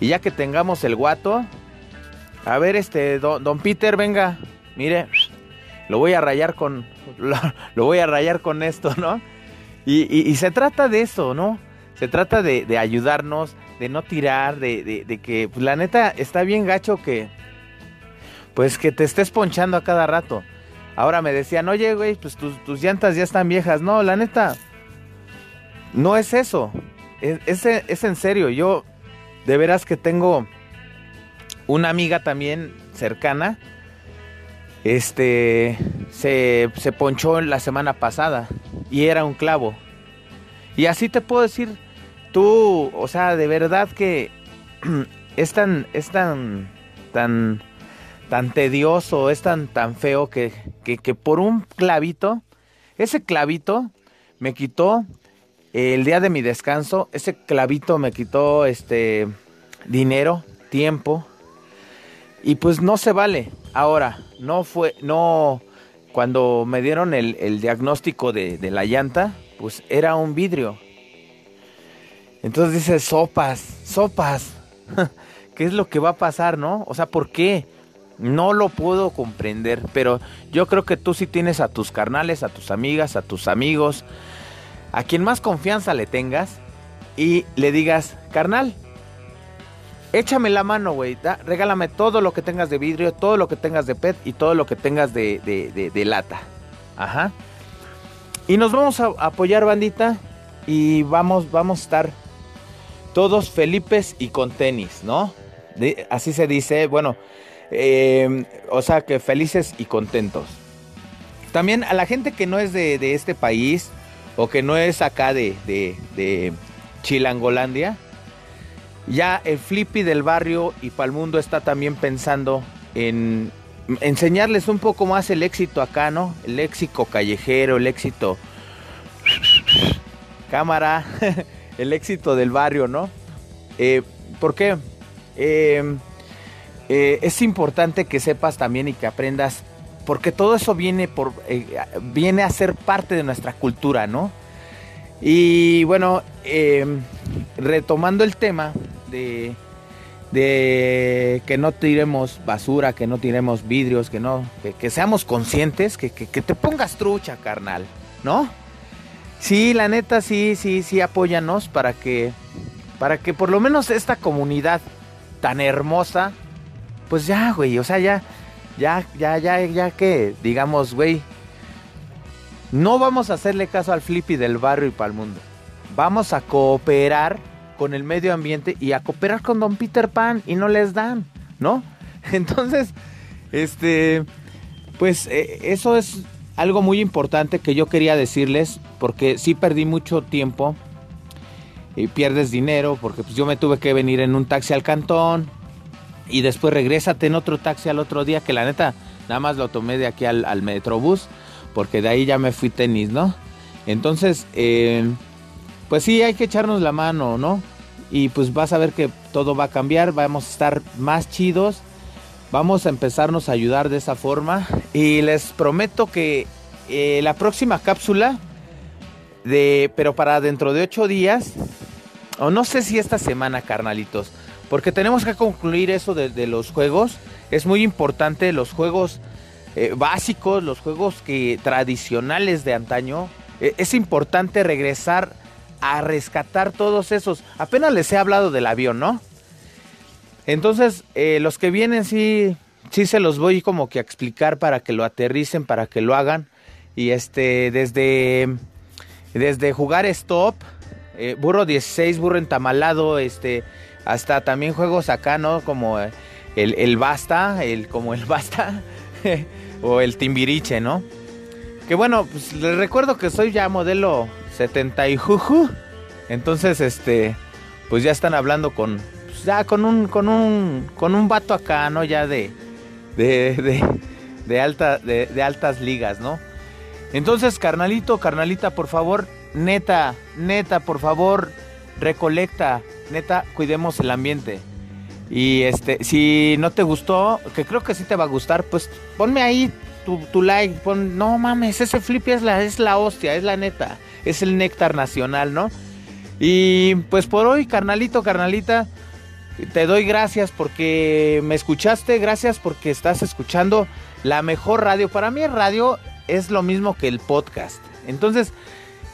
Y ya que tengamos el guato, a ver, este, don Peter, venga, mire, lo voy a rayar con, lo, voy a rayar con esto, ¿no? Y, se trata de eso, ¿no? se trata de, ayudarnos, de no tirar, de, que pues, la neta está bien gacho que pues que te estés ponchando a cada rato. Ahora me decían, oye, güey, pues tus, llantas ya están viejas. No, la neta, no es eso. Es, es, en serio. Yo, de veras que tengo una amiga también cercana. Este, se, se ponchó la semana pasada y era un clavo. Y así te puedo decir, tú, o sea, de verdad que es tan, es tan, tan, tan tedioso, es tan, tan feo que, que, que por un clavito, ese clavito me quitó el día de mi descanso, ese clavito me quitó este dinero, tiempo. Y pues no se vale. Ahora, no fue, no, cuando me dieron el, diagnóstico de, de, la llanta, pues era un vidrio. Entonces dice, sopas, sopas. ¿Qué es lo que va a pasar, no? O sea, ¿por qué? No lo puedo comprender, pero yo creo que tú sí tienes a tus carnales, a tus amigas, a tus amigos, a quien más confianza le tengas y le digas, carnal, échame la mano, güey, regálame todo lo que tengas de vidrio, todo lo que tengas de PET y todo lo que tengas de, de, lata. Ajá. Y nos vamos a apoyar, bandita, y vamos, vamos a estar todos felipes y con tenis, ¿no? así se dice, bueno, em, o sea que felices y contentos. También a la gente que no es de, de este país, o que no es acá de, de, Chilangolandia, ya el Flippy del barrio y Palmundo está también pensando en enseñarles un poco más el éxito acá, ¿no? El éxito callejero, el éxito cámara, el éxito del barrio, ¿no? Eh, ¿Por qué? Eh, eh, es importante que sepas también y que aprendas porque todo eso viene, por, eh, viene a ser parte de nuestra cultura, ¿no? Y bueno, em, retomando el tema de, de, que no tiremos basura, que no tiremos vidrios, que no, que, seamos conscientes, que, que, te pongas trucha, carnal, ¿no? Sí, la neta, sí, sí, sí, apóyanos para que, para que por lo menos esta comunidad tan hermosa, pues ya, güey, o sea, ya, ya, ya, ya, ya que, digamos, güey, no vamos a hacerle caso al flippy del barrio y para el mundo. Vamos a cooperar con el medio ambiente y a cooperar con Don Peter Pan y no les dan, ¿no? Entonces, este, pues eh, eso es algo muy importante que yo quería decirles porque sí perdí mucho tiempo y pierdes dinero porque pues yo me tuve que venir en un taxi al cantón, y después regrésate en otro taxi al otro día, que la neta nada más lo tomé de aquí al, Metrobús, porque de ahí ya me fui tenis, ¿no? Entonces, eh, pues sí, hay que echarnos la mano, ¿no? Y pues vas a ver que todo va a cambiar, vamos a estar más chidos, vamos a empezarnos a ayudar de esa forma. Y les prometo que eh, la próxima cápsula, de, pero para dentro de ocho días, o no sé si esta semana, carnalitos, porque tenemos que concluir eso de, los juegos. Es muy importante los juegos eh, básicos, los juegos que tradicionales de antaño. E, es importante regresar a rescatar todos esos. Apenas les he hablado del avión, ¿no? Entonces, eh, los que vienen sí, sí se los voy como que a explicar para que lo aterricen, para que lo hagan. Y este, desde, desde jugar stop, eh, burro 16, burro entamalado, este, hasta también juegos acá, ¿no? Como el, el Basta, el, como el Basta, o el Timbiriche, ¿no? Que bueno, pues les recuerdo que soy ya modelo 70 y juju. Entonces, este, pues ya están hablando con, pues ya con un, con un, con un vato acá, ¿no? Ya de, de, de, de, alta, de, de altas ligas, ¿no? Entonces, carnalito, carnalita, por favor, neta, neta, por favor, recolecta, neta, cuidemos el ambiente. Y este, si no te gustó, que creo que sí te va a gustar, pues ponme ahí tu, like, pon, no mames, ese Flippy es la, es la hostia, es la neta, es el néctar nacional, ¿no? Y pues por hoy, carnalito, carnalita, te doy gracias porque me escuchaste, gracias porque estás escuchando la mejor radio. Para mí el radio es lo mismo que el podcast. Entonces,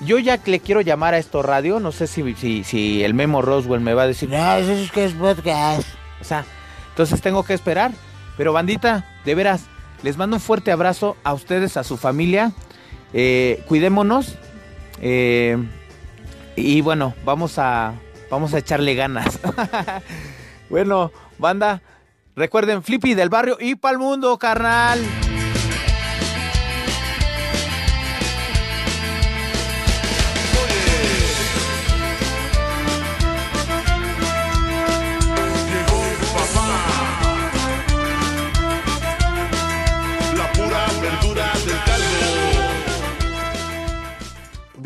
yo ya le quiero llamar a esto radio, no sé si, si, si el Memo Roswell me va a decir, no, eso es que es podcast. Sea, entonces tengo que esperar. Pero bandita, de veras, les mando un fuerte abrazo a ustedes, a su familia. Eh, cuidémonos. Eh, y bueno, vamos a, vamos a echarle ganas. bueno, banda, recuerden Flippy del barrio y pa'l mundo, carnal.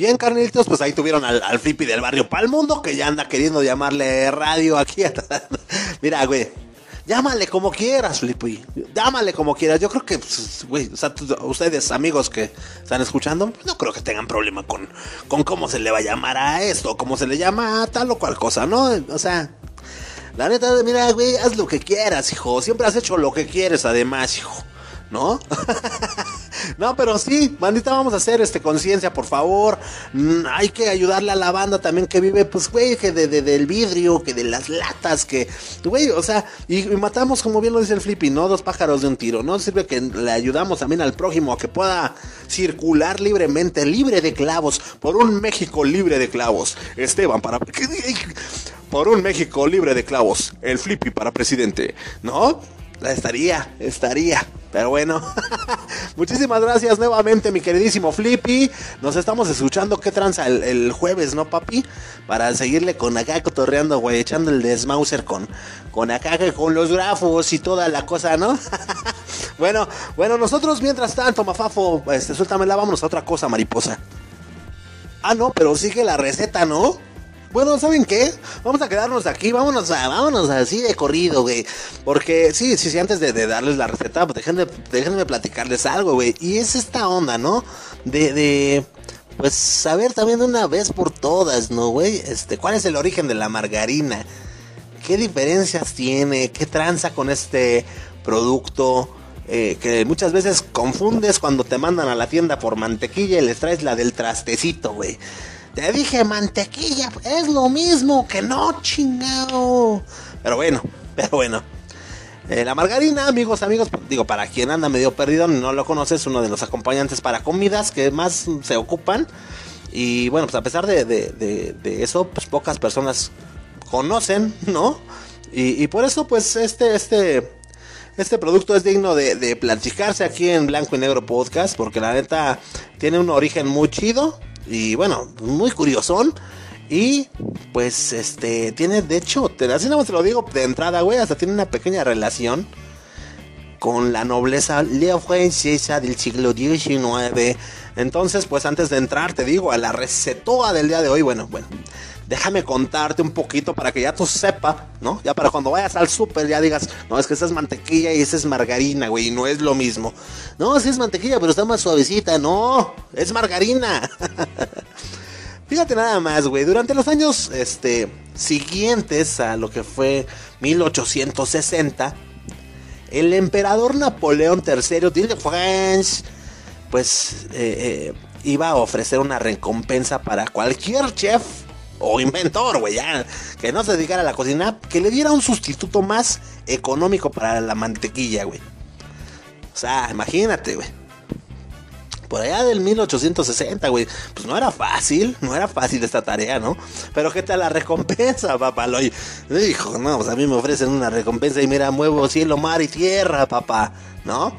Bien, carnelitos, pues ahí tuvieron al, al flippy del barrio Pal Mundo que ya anda queriendo llamarle radio aquí. Mira, güey. Llámale como quieras, Flippy. Llámale como quieras. Yo creo que, pues, güey, o sea, ustedes, amigos que están escuchando, no creo que tengan problema con, con cómo se le va a llamar a esto, cómo se le llama a tal o cual cosa, ¿no? O sea, la neta, mira, güey, haz lo que quieras, hijo. Siempre has hecho lo que quieres, además, hijo. ¿No? no, pero sí, bandita, vamos a hacer este conciencia, por favor. Mm, hay que ayudarle a la banda también que vive, pues, güey, que de, del vidrio, que de las latas, que, güey, o sea, y, matamos, como bien lo dice el Flippy, ¿no? Dos pájaros de un tiro, ¿no? Sirve que le ayudamos también al prójimo a que pueda circular libremente, libre de clavos, por un México libre de clavos. Esteban, para... Por un México libre de clavos, el Flippy para presidente, ¿no? Estaría, estaría. Pero bueno, muchísimas gracias nuevamente, mi queridísimo Flippy. Nos estamos escuchando qué tranza el, jueves, ¿no, papi? Para seguirle con acá cotorreando, güey, echando el desmauser con, con acá, con los grafos y toda la cosa, ¿no? bueno, bueno, nosotros mientras tanto, Mafafo, este, suéltamela, vámonos a otra cosa, mariposa. Ah, no, pero sigue la receta, ¿no? Bueno, ¿saben qué? Vamos a quedarnos aquí, vámonos a, vámonos así de corrido, güey. Porque sí, sí, sí, antes de, darles la receta, pues déjenme, déjenme platicarles algo, güey. Y es esta onda, ¿no? De, de, pues saber también de una vez por todas, ¿no, güey? Este, ¿cuál es el origen de la margarina? ¿Qué diferencias tiene? ¿Qué tranza con este producto? Eh, que muchas veces confundes cuando te mandan a la tienda por mantequilla y les traes la del trastecito, güey. Te dije mantequilla, es lo mismo que no, chingado. Pero bueno, pero bueno. Eh, la margarina, amigos, amigos, digo, para quien anda medio perdido, no lo conoces, uno de los acompañantes para comidas que más se ocupan. Y bueno, pues a pesar de, eso, pues pocas personas conocen, ¿no? Y, por eso, pues este, este, este producto es digno de, de platicarse aquí en Blanco y Negro Podcast, porque la neta tiene un origen muy chido y bueno, muy curiosón. Y pues este tiene, de hecho, te, así más te lo digo de entrada, güey, hasta tiene una pequeña relación con la nobleza francesa del siglo XIX. Entonces, pues antes de entrar, te digo, a la recetoa del día de hoy, bueno, bueno, déjame contarte un poquito para que ya tú sepas, ¿no? Ya para cuando vayas al súper ya digas, no, es que esa es mantequilla y esa es margarina, güey, y no es lo mismo. No, sí es mantequilla, pero está más suavecita, no, es margarina. Fíjate nada más, güey, durante los años este, siguientes a lo que fue 1860, el emperador Napoleón III de France, pues eh, eh, iba a ofrecer una recompensa para cualquier chef o inventor, güey, ya, que no se dedicara a la cocina, que le diera un sustituto más económico para la mantequilla, güey. O sea, imagínate, güey. Por allá del 1860, güey. Pues no era fácil, no era fácil esta tarea, ¿no? Pero ¿qué tal la recompensa, papá? Lo dijo, no, pues a mí me ofrecen una recompensa y mira, muevo cielo, mar y tierra, papá, ¿no?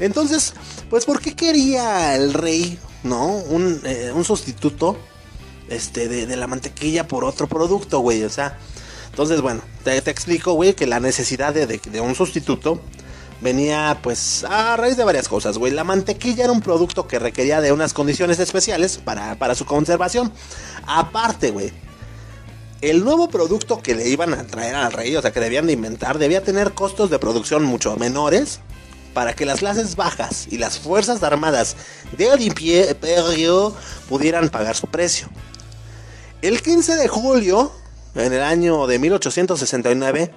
Entonces, pues ¿por qué quería el rey, ¿no? Un, eh, un sustituto este, de, la mantequilla por otro producto, güey. O sea, entonces, bueno, te, explico, güey, que la necesidad de, un sustituto venía, pues, a raíz de varias cosas, güey. La mantequilla era un producto que requería de unas condiciones especiales para, para su conservación. Aparte, güey, el nuevo producto que le iban a traer al rey, o sea, que debían de inventar, debía tener costos de producción mucho menores para que las clases bajas y las fuerzas armadas del imperio pudieran pagar su precio. El 15 de julio, en el año de 1869,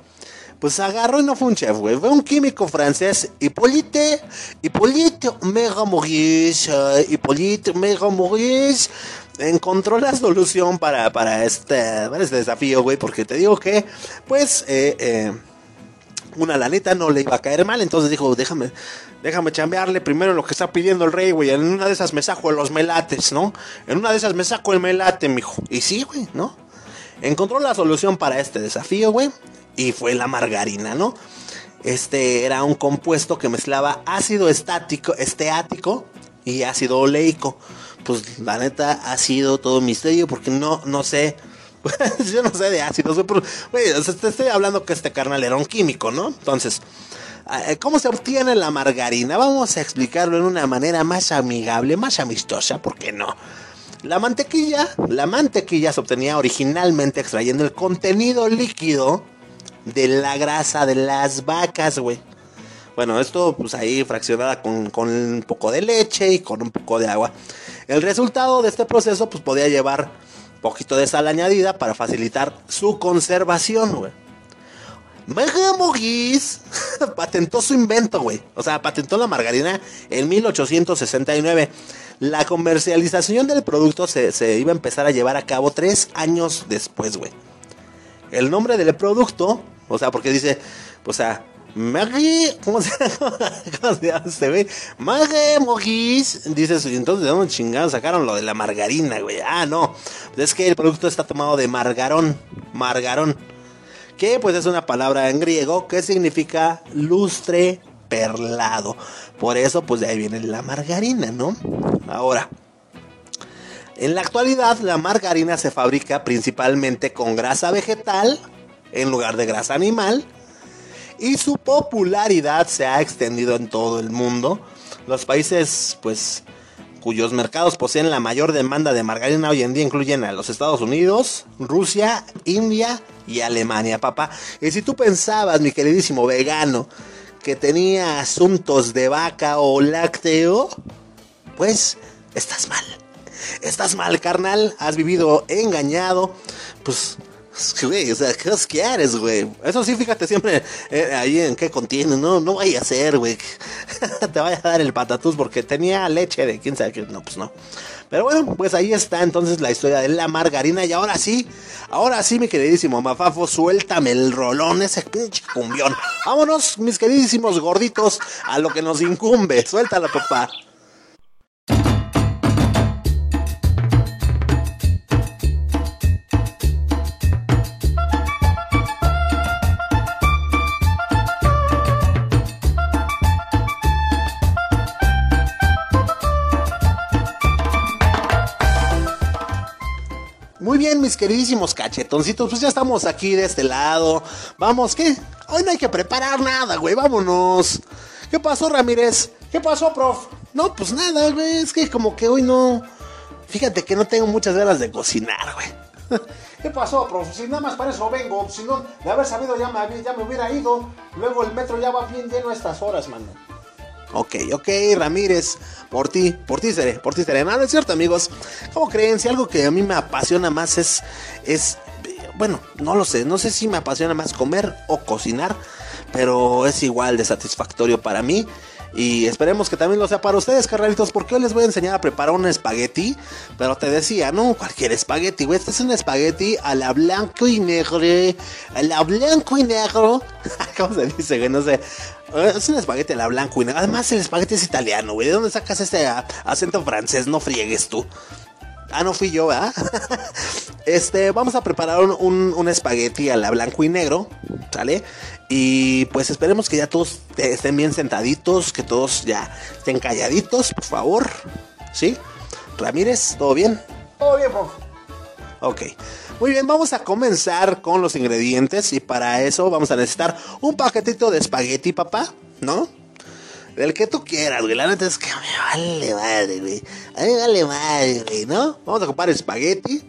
pues agarró y no fue un chef, güey. Fue un químico francés, Hippolyte, Hippolyte Mega Maurice, Hippolyte Mega Maurice. encontró la solución para, para, este, este desafío, güey, porque te digo que, pues, eh, eh, una lanita no le iba a caer mal, entonces dijo, déjame, déjame chambearle primero lo que está pidiendo el rey, güey, en una de esas me saco los melates, ¿no? En una de esas me saco el melate, mijo. Y sí, güey, ¿no? Encontró la solución para este desafío, güey, y fue la margarina, ¿no? Este era un compuesto que mezclaba ácido estático, esteático y ácido oleico. Pues la neta ha sido todo misterio porque no, no sé. yo no sé de ácidos, pero, te estoy hablando que este carnal era un químico, ¿no? Entonces, eh, ¿cómo se obtiene la margarina? Vamos a explicarlo en una manera más amigable, más amistosa, ¿por qué no? La mantequilla, la mantequilla se obtenía originalmente extrayendo el contenido líquido de la grasa de las vacas, güey. Bueno, esto pues ahí fraccionada con, con, un poco de leche y con un poco de agua. El resultado de este proceso pues podía llevar poquito de sal añadida para facilitar su conservación, güey. Mogis patentó su invento, güey. O sea, patentó la margarina en 1869. La comercialización del producto se, se iba a empezar a llevar a cabo tres años después, güey. El nombre del producto o sea, porque dice, o sea, Maggie, ¿cómo se, ¿cómo se llama este güey? Maggie Mojis. Dices, entonces, ¿de dónde chingados sacaron lo de la margarina, güey? Ah, no. Es que el producto está tomado de margarón. Margarón. Que pues es una palabra en griego que significa lustre perlado. Por eso, pues de ahí viene la margarina, ¿no? Ahora. En la actualidad, la margarina se fabrica principalmente con grasa vegetal en lugar de grasa animal. Y su popularidad se ha extendido en todo el mundo. Los países, pues, cuyos mercados poseen la mayor demanda de margarina hoy en día incluyen a los Estados Unidos, Rusia, India y Alemania, papá. Y si tú pensabas, mi queridísimo vegano, que tenía asuntos de vaca o lácteo, pues estás mal. Estás mal, carnal. Has vivido engañado. Pues Güey, o sea, ¿qué quieres, güey? Eso sí, fíjate siempre eh, ahí en qué contiene, no, no vaya a ser, güey. Te vaya a dar el patatús porque tenía leche de quién sabe qué. No, pues no. Pero bueno, pues ahí está entonces la historia de la margarina. Y ahora sí, ahora sí, mi queridísimo Mafafo, suéltame el rolón, ese pinche cumbión. Vámonos, mis queridísimos gorditos, a lo que nos incumbe. Suéltala, papá. Muy bien, mis queridísimos cachetoncitos, pues ya estamos aquí de este lado. Vamos, ¿qué? Hoy no hay que preparar nada, güey, vámonos. ¿Qué pasó, Ramírez? ¿Qué pasó, prof? No, pues nada, güey, es que como que hoy no... Fíjate que no tengo muchas ganas de cocinar, güey. ¿Qué pasó, prof? Si nada más para eso vengo, si no, de haber sabido ya me, ya me hubiera ido. Luego el metro ya va bien lleno a estas horas, mano. Ok, ok, Ramírez, por ti, por ti seré, por ti seré. No, es cierto, amigos. ¿Cómo creen? Si algo que a mí me apasiona más es, es, bueno, no lo sé, no sé si me apasiona más comer o cocinar, pero es igual de satisfactorio para mí. Y esperemos que también lo sea para ustedes, carnalitos, porque hoy les voy a enseñar a preparar un espagueti. Pero te decía, no cualquier espagueti, güey. Este es un espagueti a la blanco y negro. A la blanco y negro. ¿Cómo se dice, güey? No sé. Es un espagueti a la blanco y negro. Además, el espagueti es italiano, güey. ¿De dónde sacas este acento francés? No friegues tú. Ah, no fui yo, ¿ah? este, vamos a preparar un, un, espagueti a la blanco y negro, ¿sale? Y pues esperemos que ya todos estén bien sentaditos, que todos ya estén calladitos, por favor. ¿Sí? Ramírez, ¿todo bien? Todo bien, prof. Ok. Muy bien, vamos a comenzar con los ingredientes y para eso vamos a necesitar un paquetito de espagueti, papá, ¿no? Del que tú quieras, güey. La neta es que me vale madre, güey. A mí me vale madre, güey, ¿no? Vamos a ocupar espagueti.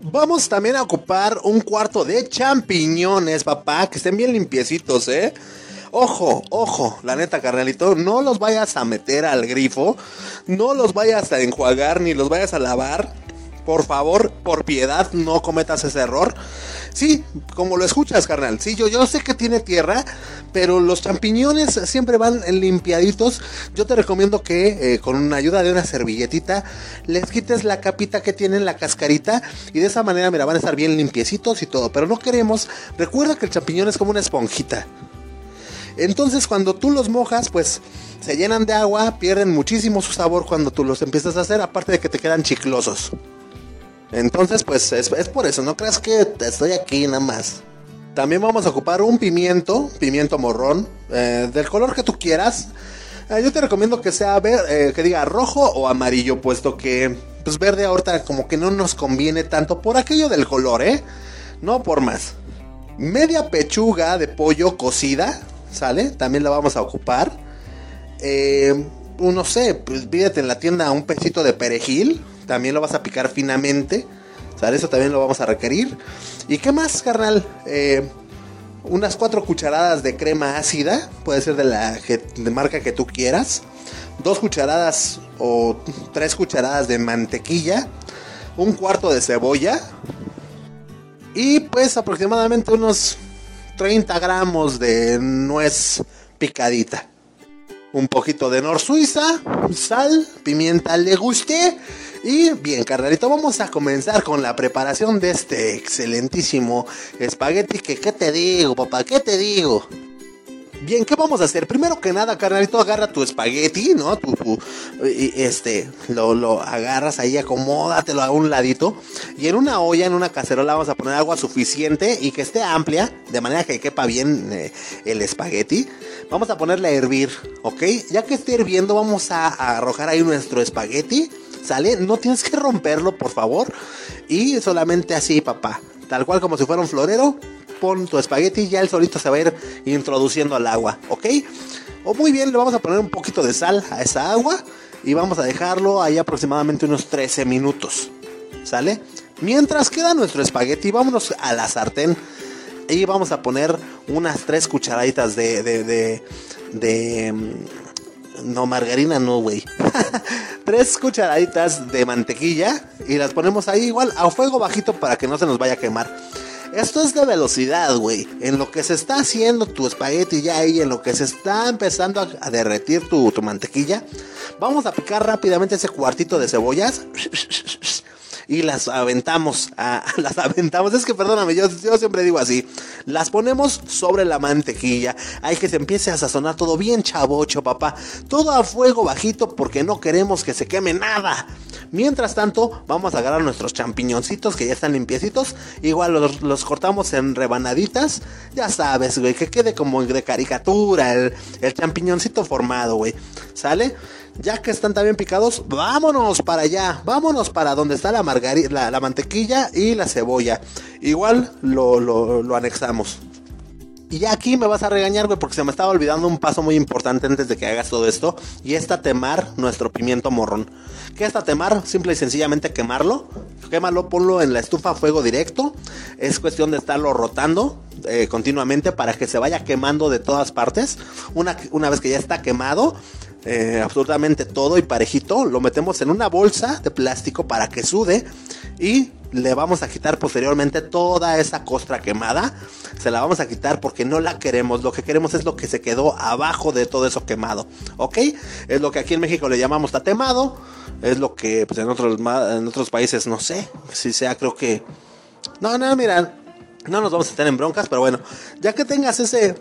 Vamos también a ocupar un cuarto de champiñones, papá, que estén bien limpiecitos, ¿eh? Ojo, ojo, la neta, carnalito, no los vayas a meter al grifo, no los vayas a enjuagar ni los vayas a lavar Por favor, por piedad, no cometas ese error. Sí, como lo escuchas, carnal. Sí, yo, yo sé que tiene tierra, pero los champiñones siempre van limpiaditos. Yo te recomiendo que eh, con una ayuda de una servilletita les quites la capita que tienen, la cascarita, y de esa manera, mira, van a estar bien limpiecitos y todo. Pero no queremos, recuerda que el champiñón es como una esponjita. Entonces cuando tú los mojas, pues se llenan de agua, pierden muchísimo su sabor cuando tú los empiezas a hacer, aparte de que te quedan chiclosos. Entonces, pues es, por eso, no creas que estoy aquí nada más. También vamos a ocupar un pimiento, pimiento morrón, eh, del color que tú quieras. Eh, yo te recomiendo que sea eh, que diga rojo o amarillo, puesto que pues verde ahorita como que no nos conviene tanto por aquello del color, ¿eh? No por más. Media pechuga de pollo cocida, ¿sale? También la vamos a ocupar. No sé, pues pídete en la tienda un pesito de perejil, también lo vas a picar finamente, ¿sale? Eso también lo vamos a requerir. ¿Y qué más, carnal? Eh, unas cuatro cucharadas de crema ácida, puede ser de la marca que tú quieras. Dos cucharadas o tres cucharadas de mantequilla. Un cuarto de cebolla. Y pues aproximadamente unos 30 gramos de nuez picadita. Un poquito de nor suiza, sal, pimienta le guste. Y bien, carnalito, vamos a comenzar con la preparación de este excelentísimo espagueti. Que, ¿Qué te digo, papá? ¿Qué te digo? Bien, ¿qué vamos a hacer? Primero que nada, carnalito, agarra tu espagueti, ¿no? Tu, este, lo, lo, agarras ahí, acomódatelo a un ladito. Y en una olla, en una cacerola, vamos a poner agua suficiente y que esté amplia, de manera que quepa bien eh, el espagueti. Vamos a ponerle a hervir, ¿ok? Ya que esté hirviendo, vamos a, a arrojar ahí nuestro espagueti. ¿Sale? No tienes que romperlo, por favor. Y solamente así, papá. Tal cual como si fuera un florero, pon tu espagueti y ya el solito se va a ir introduciendo al agua, ¿ok? O muy bien, le vamos a poner un poquito de sal a esa agua y vamos a dejarlo ahí aproximadamente unos 13 minutos, ¿sale? Mientras queda nuestro espagueti, vámonos a la sartén y vamos a poner unas 3 cucharaditas de, de, de, de mm, no, margarina no, güey. Tres cucharaditas de mantequilla y las ponemos ahí igual a fuego bajito para que no se nos vaya a quemar. Esto es de velocidad, güey. En lo que se está haciendo tu espagueti ya ahí, en lo que se está empezando a, derretir tu, tu mantequilla, vamos a picar rápidamente ese cuartito de cebollas y las aventamos, las aventamos, es que perdóname, yo, yo, siempre digo así, las ponemos sobre la mantequilla, hay que se empiece a sazonar todo bien chavocho, papá, todo a fuego bajito porque no queremos que se queme nada. Mientras tanto, vamos a agarrar nuestros champiñoncitos que ya están limpiecitos, igual los, los cortamos en rebanaditas, ya sabes, güey, que quede como de caricatura el, el champiñoncito formado, güey, ¿sale? Ya que están también picados, vámonos para allá, vámonos para donde está la, margarita, la, mantequilla y la cebolla. Igual lo, lo, anexamos. Y ya aquí me vas a regañar, güey, porque se me estaba olvidando un paso muy importante antes de que hagas todo esto. Y es tatemar nuestro pimiento morrón. ¿Qué es tatemar? Simple y sencillamente quemarlo. Quémalo, ponlo en la estufa a fuego directo. Es cuestión de estarlo rotando eh, continuamente para que se vaya quemando de todas partes. Una, una vez que ya está quemado, eh, absolutamente todo y parejito, lo metemos en una bolsa de plástico para que sude y le vamos a quitar posteriormente toda esa costra quemada. Se la vamos a quitar porque no la queremos. Lo que queremos es lo que se quedó abajo de todo eso quemado. ¿Ok? Es lo que aquí en México le llamamos tatemado. Es lo que pues, en, otros, en otros países no sé. Si sea, creo que... No, no, mira. No nos vamos a estar en broncas, pero bueno. Ya que tengas ese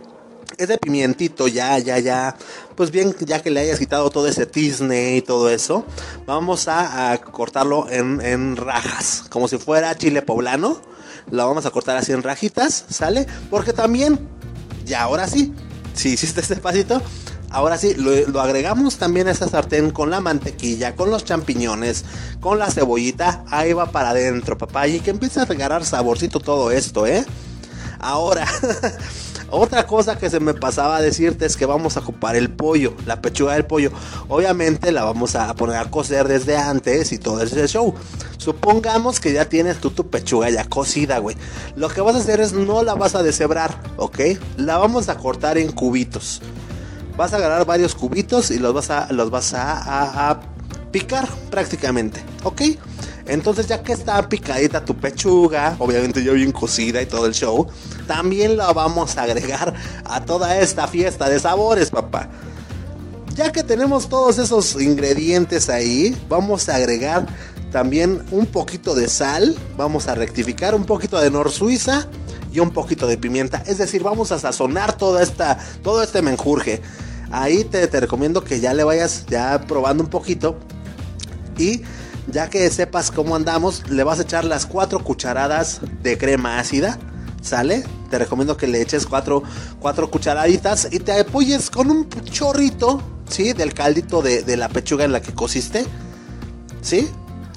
ese pimientito ya, ya, ya, pues bien, ya que le hayas quitado todo ese tizne y todo eso, vamos a, cortarlo en, en, rajas, como si fuera chile poblano. Lo vamos a cortar así en rajitas, ¿sale? Porque también, ya ahora sí, si hiciste este pasito, ahora sí, lo, agregamos también a esa sartén con la mantequilla, con los champiñones, con la cebollita, ahí va para adentro, papá, y que empiece a regalar saborcito todo esto, ¿eh? Ahora, Otra cosa que se me pasaba a decirte es que vamos a ocupar el pollo, la pechuga del pollo. Obviamente la vamos a poner a cocer desde antes y todo ese show. Supongamos que ya tienes tú tu pechuga ya cocida, güey. Lo que vas a hacer es no la vas a deshebrar, ¿ok? La vamos a cortar en cubitos. Vas a agarrar varios cubitos y los vas a, los vas a, a picar prácticamente, ¿ok? Entonces, ya que está picadita tu pechuga, obviamente ya bien cocida y todo el show, también la vamos a agregar a toda esta fiesta de sabores, papá. Ya que tenemos todos esos ingredientes ahí, vamos a agregar también un poquito de sal, vamos a rectificar un poquito de nor suiza y un poquito de pimienta. Es decir, vamos a sazonar toda esta, todo este menjurje. Ahí te, te recomiendo que ya le vayas ya probando un poquito y ya que sepas cómo andamos, le vas a echar las cuatro cucharadas de crema ácida. ¿Sale? Te recomiendo que le eches cuatro, cuatro cucharaditas y te apoyes con un chorrito, ¿sí? Del caldito de, de la pechuga en la que cociste. ¿Sí?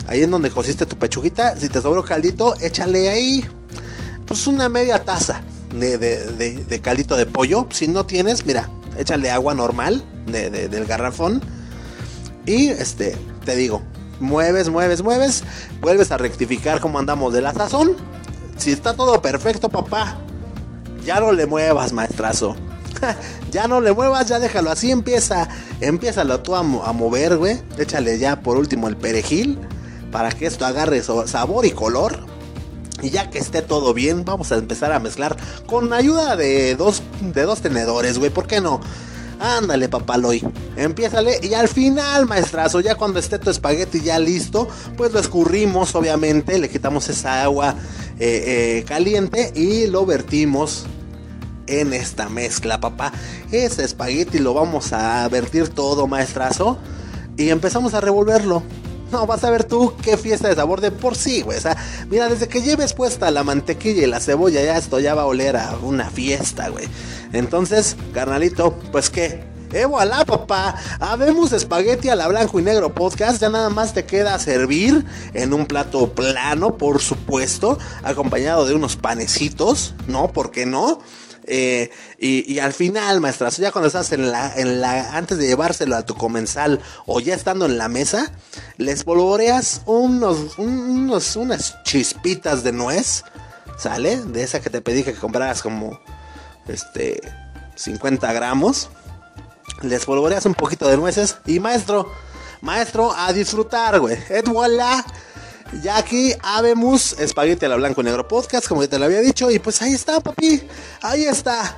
Ahí en donde cociste tu pechuguita. Si te sobró caldito, échale ahí. Pues una media taza de, de, de, caldito de pollo. Si no tienes, mira, échale agua normal del garrafón. Y este, te digo, mueves, mueves, mueves, vuelves a rectificar cómo andamos de la sazón. Si está todo perfecto, papá, ya no le muevas, maestrazo. ya no le muevas, ya déjalo así, empieza, empieza tú a, a mover, güey. Échale ya por último el perejil para que esto agarre sabor y color. Y ya que esté todo bien, vamos a empezar a mezclar con ayuda de dos, de dos tenedores, güey. ¿Por qué no? Ándale, papaloy. Empiézale y al final, maestrazo, ya cuando esté tu espagueti ya listo, pues lo escurrimos, obviamente, le quitamos esa agua eh, eh, caliente y lo vertimos en esta mezcla, papá. Ese espagueti lo vamos a vertir todo, maestrazo, y empezamos a revolverlo. No, vas a ver tú qué fiesta de sabor de por sí, güey. O sea, mira, desde que lleves puesta la mantequilla y la cebolla, ya esto ya va a oler a una fiesta, güey. Entonces, carnalito, pues qué. ¡Eh, voilà, papá! Habemos espagueti a la blanco y negro podcast. Ya nada más te queda servir en un plato plano, por supuesto, acompañado de unos panecitos, ¿no? ¿Por qué no? Eh, y, al final, maestras, ya cuando estás en la, en la, antes de llevárselo a tu comensal o ya estando en la mesa, les polvoreas unos, unos, unas chispitas de nuez, ¿sale? De esa que te pedí que compraras como, este, 50 gramos. Les polvoreas un poquito de nueces y maestro, maestro, a disfrutar, güey. Et voilà ya aquí habemos Espagueti a la Blanco y Negro Podcast, como ya te lo había dicho. Y pues ahí está, papi. Ahí está.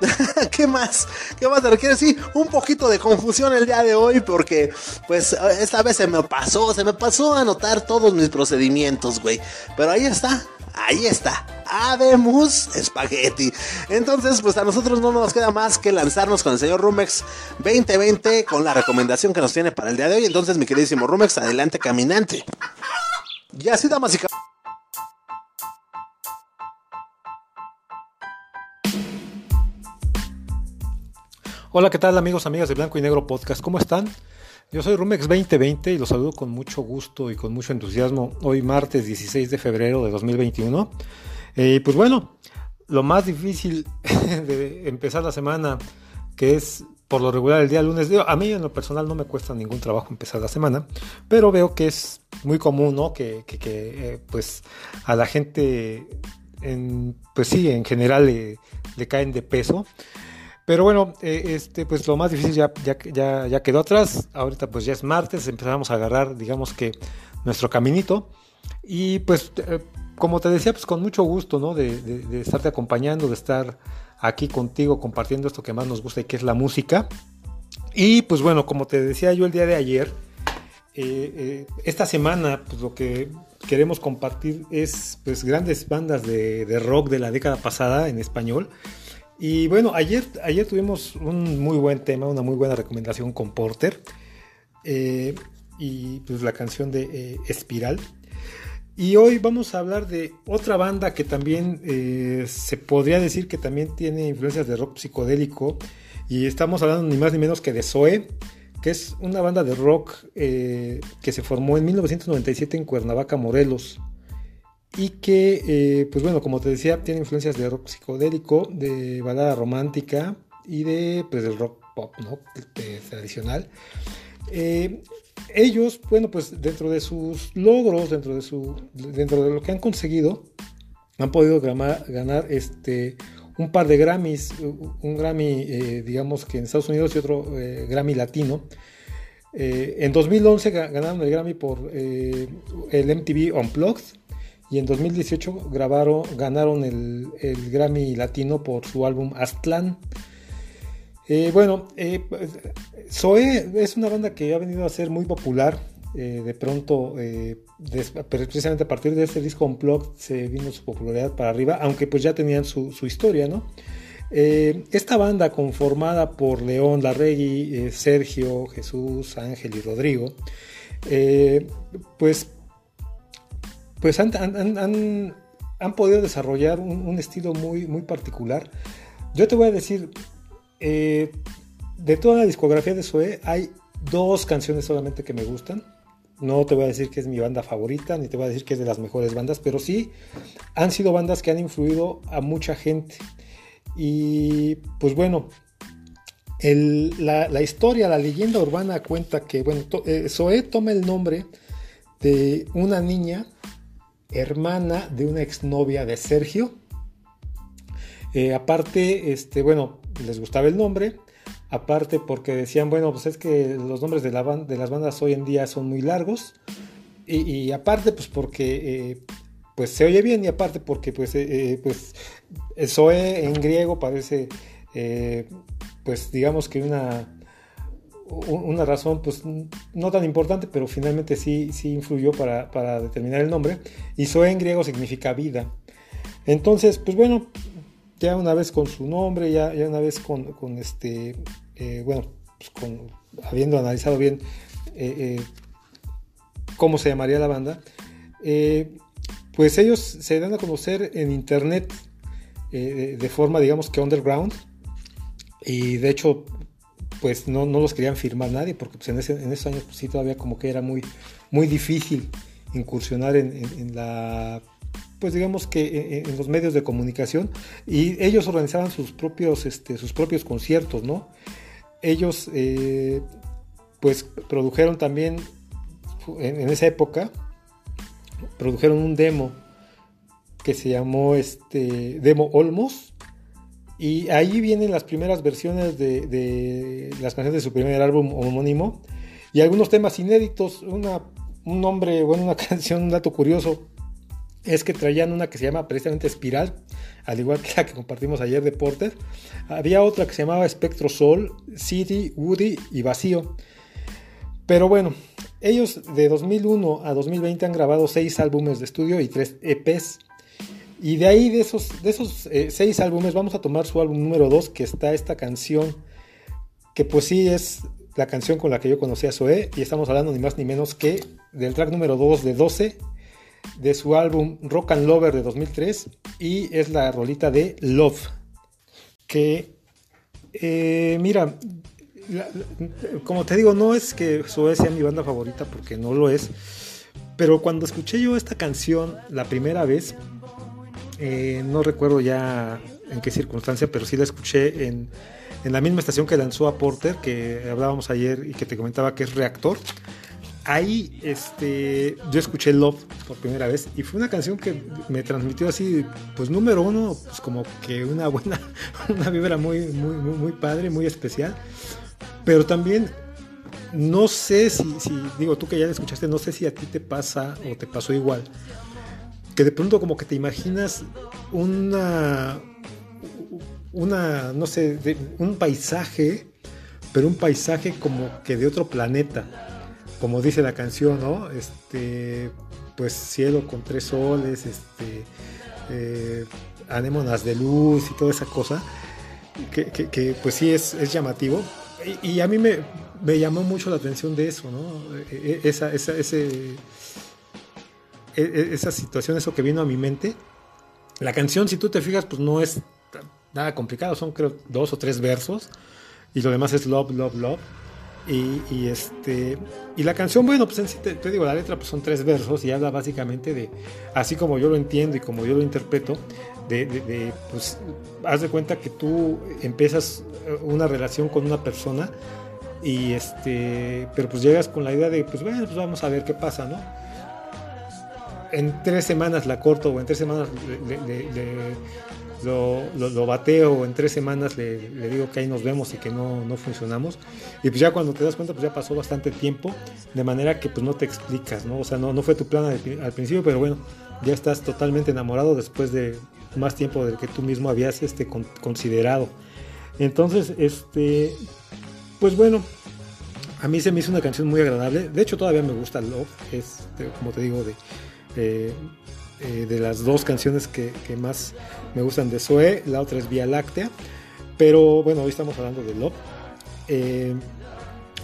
¿Qué más? ¿Qué más te requiere? Sí, un poquito de confusión el día de hoy porque pues esta vez se me pasó, se me pasó a anotar todos mis procedimientos, güey. Pero ahí está, ahí está. Habemos espagueti. Entonces, pues a nosotros no nos queda más que lanzarnos con el señor Rumex 2020 con la recomendación que nos tiene para el día de hoy. Entonces, mi queridísimo Rumex, adelante caminante. Y así, damas y Hola, ¿qué tal amigos, amigas de Blanco y Negro Podcast? ¿Cómo están? Yo soy Rumex 2020 y los saludo con mucho gusto y con mucho entusiasmo hoy martes 16 de febrero de 2021. Y eh, pues bueno, lo más difícil de empezar la semana, que es por lo regular el día lunes, a mí en lo personal no me cuesta ningún trabajo empezar la semana, pero veo que es muy común, ¿no? Que, eh, pues a la gente, en, pues sí, en general le, caen de peso. Pero bueno, eh, este, pues lo más difícil ya, ya, ya, quedó atrás. Ahorita pues ya es martes, empezamos a agarrar, digamos que, nuestro caminito. Y pues, eh, como te decía, pues con mucho gusto, ¿no? De, de estarte acompañando, de estar aquí contigo compartiendo esto que más nos gusta y que es la música. Y pues bueno, como te decía yo el día de ayer, eh, eh, esta semana pues lo que queremos compartir es pues grandes bandas de, rock de la década pasada en español. Y bueno, ayer, ayer tuvimos un muy buen tema, una muy buena recomendación con Porter. Eh, y pues la canción de Espiral. Y hoy vamos a hablar de otra banda que también eh, se podría decir que también tiene influencias de rock psicodélico. Y estamos hablando ni más ni menos que de Zoe, que es una banda de rock eh, que se formó en 1997 en Cuernavaca, Morelos. Y que, eh, pues bueno, como te decía, tiene influencias de rock psicodélico, de balada romántica y de, pues, del rock pop, ¿no? tradicional ellos, bueno, pues dentro de sus logros, dentro de, su, dentro de lo que han conseguido, han podido ganar, este, un par de Grammys, un Grammy, eh, digamos que en Estados Unidos y otro eh, Grammy latino. Eh, en 2011 ganaron el Grammy por el MTV Unplugged y en 2018 grabaron, ganaron el, Grammy Latino por su álbum Aztlán. Eh, bueno, Zoe es una banda que ha venido a ser muy popular. de pronto, precisamente a partir de este disco Unplugged se vino su popularidad para arriba, aunque pues ya tenían su, historia, ¿no? Eh, esta banda conformada por León Larregui, eh, Sergio, Jesús, Ángel y Rodrigo, eh, pues, pues han, podido desarrollar un, estilo muy particular. Yo te voy a decir, de toda la discografía de Zoe hay dos canciones solamente que me gustan. No te voy a decir que es mi banda favorita, ni te voy a decir que es de las mejores bandas, pero sí han sido bandas que han influido a mucha gente. Y pues bueno, la, historia, la leyenda urbana cuenta que, bueno, eh, Zoé toma el nombre de una niña, hermana de una exnovia de Sergio. Eh, aparte, este, bueno, les gustaba el nombre. Aparte porque decían, bueno, pues es que los nombres de, la de las bandas hoy en día son muy largos. Y, aparte, pues porque eh, pues se oye bien y aparte porque pues, pues Zoe en griego parece, eh, pues digamos que una, una razón pues no tan importante, pero finalmente sí, sí influyó para, determinar el nombre. Y Zoe en griego significa vida. Entonces, pues bueno, ya una vez con su nombre, ya, ya una vez con, este, eh, bueno, pues habiendo analizado bien eh, cómo se llamaría la banda, pues ellos se dan a conocer en internet eh, de forma, digamos que underground. Y de hecho, pues no, no los querían firmar nadie, porque pues, en, esos años pues, sí todavía como que era muy, muy difícil incursionar en, la pues digamos que en, los medios de comunicación y ellos organizaban sus propios este, sus propios conciertos no ellos eh, pues produjeron también en, esa época produjeron un demo que se llamó este Demo Olmos. Y ahí vienen las primeras versiones de, las canciones de su primer álbum homónimo y algunos temas inéditos. Una, un nombre, bueno, una canción, un dato curioso es que traían una que se llama precisamente Espiral, al igual que la que compartimos ayer de Porter. Había otra que se llamaba Espectro Sol, City, Woody y Vacío. Pero bueno, ellos de 2001 a 2020 han grabado seis álbumes de estudio y tres EPs. Y de ahí, de esos, de esos eh, seis álbumes, vamos a tomar su álbum número 2, que está esta canción, que pues sí es la canción con la que yo conocí a Zoé, y estamos hablando ni más ni menos que del track número 2 de 12, de su álbum Rock and Lover de 2003, y es la rolita de Love, que, eh, mira, como te digo, no es que Zoé sea mi banda favorita, porque no lo es, pero cuando escuché yo esta canción la primera vez, eh, no recuerdo ya en qué circunstancia, pero sí la escuché en, la misma estación que lanzó a Porter, que hablábamos ayer y que te comentaba que es Reactor. Ahí este, yo escuché Love por primera vez y fue una canción que me transmitió así, pues número uno, pues como que una buena, una vibra muy, muy, muy, padre, muy especial. Pero también no sé si, si, digo, tú que ya la escuchaste, no sé si a ti te pasa o te pasó igual que de pronto como que te imaginas una, una, no sé, un paisaje, pero un paisaje como que de otro planeta, como dice la canción, ¿no? Este, pues cielo con tres soles, este, eh, anémonas de luz y toda esa cosa, que, pues sí es, es llamativo. Y, a mí me, me, llamó mucho la atención de eso, ¿no? E, e, esa, esa, ese e, esa situación, eso que vino a mi mente. La canción, si tú te fijas, pues no es nada complicado, son creo dos o tres versos y lo demás es love, love, love. Y, este y la canción, bueno, pues en te, digo, la letra pues son tres versos y habla básicamente de, así como yo lo entiendo y como yo lo interpreto, de, pues haz de cuenta que tú empiezas una relación con una persona y este, pero pues llegas con la idea de, pues bueno, pues vamos a ver qué pasa, ¿no? en tres semanas la corto o en tres semanas lo, lo, bateo en tres semanas, le, le, digo que ahí nos vemos y que no, no, funcionamos. Y pues ya cuando te das cuenta, pues ya pasó bastante tiempo, de manera que pues no te explicas, ¿no? O sea, no, no fue tu plan al, principio, pero bueno, ya estás totalmente enamorado después de más tiempo del que tú mismo habías este, considerado. Entonces, este, pues bueno, a mí se me hizo una canción muy agradable. De hecho, todavía me gusta Love, es, como te digo, de... Eh, eh, de las dos canciones que, más me gustan de Zoe, la otra es Vía Láctea, pero bueno, hoy estamos hablando de Love. Eh,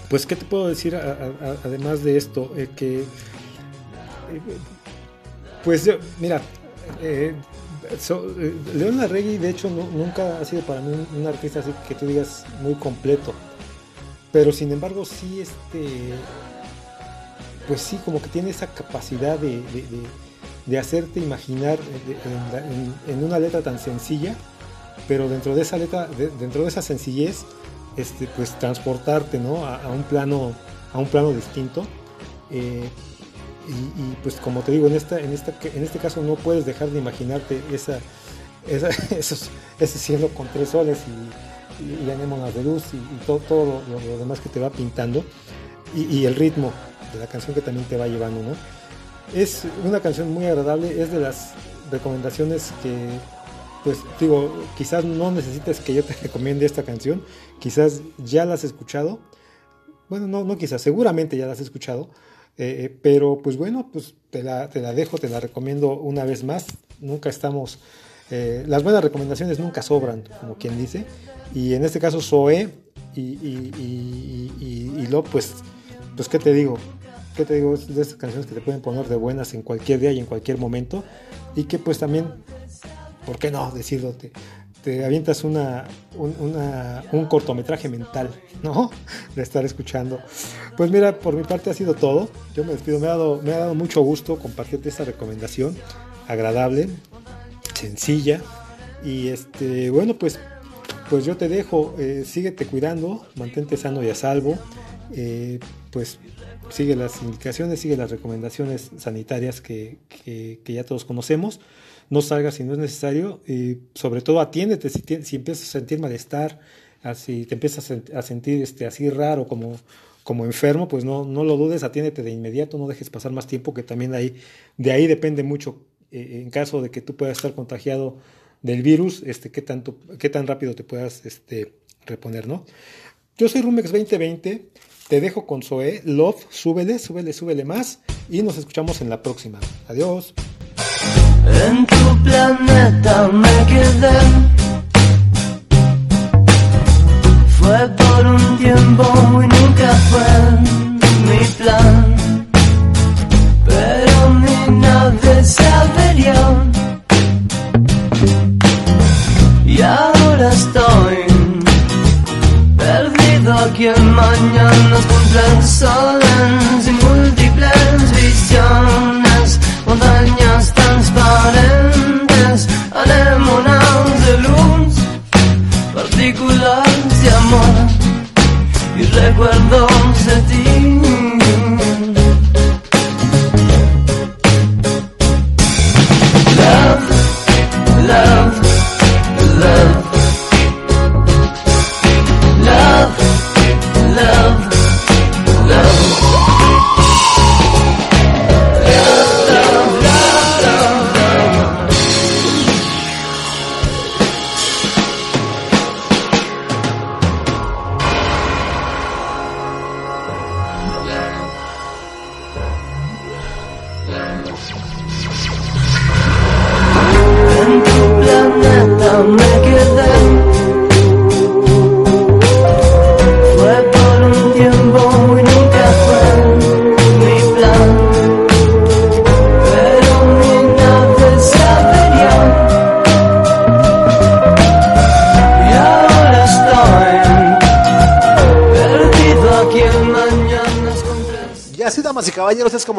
pues, ¿qué te puedo decir además de esto? Eh, que, pues, mira, León Larregui, de hecho, nunca ha sido para mí un, artista así que tú digas muy completo, pero sin embargo, sí, este, pues sí, como que tiene esa capacidad de hacerte imaginar en, una letra tan sencilla, pero dentro de esa letra, dentro de esa sencillez, este, pues transportarte ¿no? a, un plano, a un plano distinto. Eh, y, pues como te digo, en, esta, en, esta, en este caso no puedes dejar de imaginarte esa, esos, ese cielo con tres soles y, y, anémonas de luz y, todo, todo lo, demás que te va pintando y, el ritmo de la canción que también te va llevando, ¿no? Es una canción muy agradable, es de las recomendaciones que, pues digo, quizás no necesites que yo te recomiende esta canción, quizás ya la has escuchado, bueno, no, no quizás, seguramente ya la has escuchado, eh, eh, pero pues bueno, pues te la, te la, dejo, te la recomiendo una vez más, nunca estamos, eh, las buenas recomendaciones nunca sobran, como quien dice, y en este caso Zoe y, y, y, y Lo, pues, pues qué te digo, ¿qué te digo? De estas canciones que te pueden poner de buenas en cualquier día y en cualquier momento. Y que pues también, ¿por qué no decirlo? Te, avientas una, un, cortometraje mental, ¿no? De estar escuchando. Pues mira, por mi parte ha sido todo. Yo me despido. Me ha dado, me ha dado mucho gusto compartirte esta recomendación. Agradable, sencilla. Y este, bueno, pues, pues yo te dejo. Eh, síguete cuidando, mantente sano y a salvo. Eh, pues sigue las indicaciones, sigue las recomendaciones sanitarias que, ya todos conocemos. No salgas si no es necesario y sobre todo atiéndete si, si empiezas a sentir malestar, si te empiezas a sentir este, así raro como, como enfermo, pues no, no lo dudes, atiéndete de inmediato, no dejes pasar más tiempo, que también ahí, de ahí depende mucho, eh, en caso de que tú puedas estar contagiado del virus, este, qué, tanto, qué tan rápido te puedas este, reponer, ¿no? Yo soy Rumex 2020. Te dejo con Zoe. Love, súbele, súbele, súbele más. Y nos escuchamos en la próxima. Adiós. En tu planeta me quedé. Fue por un tiempo y nunca fue mi plan. Pero mi nave se averió. Y ahora estoy quien mañana cumple el sol en sin múltiples visiones, montañas transparentes, anémonas de luz, partículas de amor y recuerdos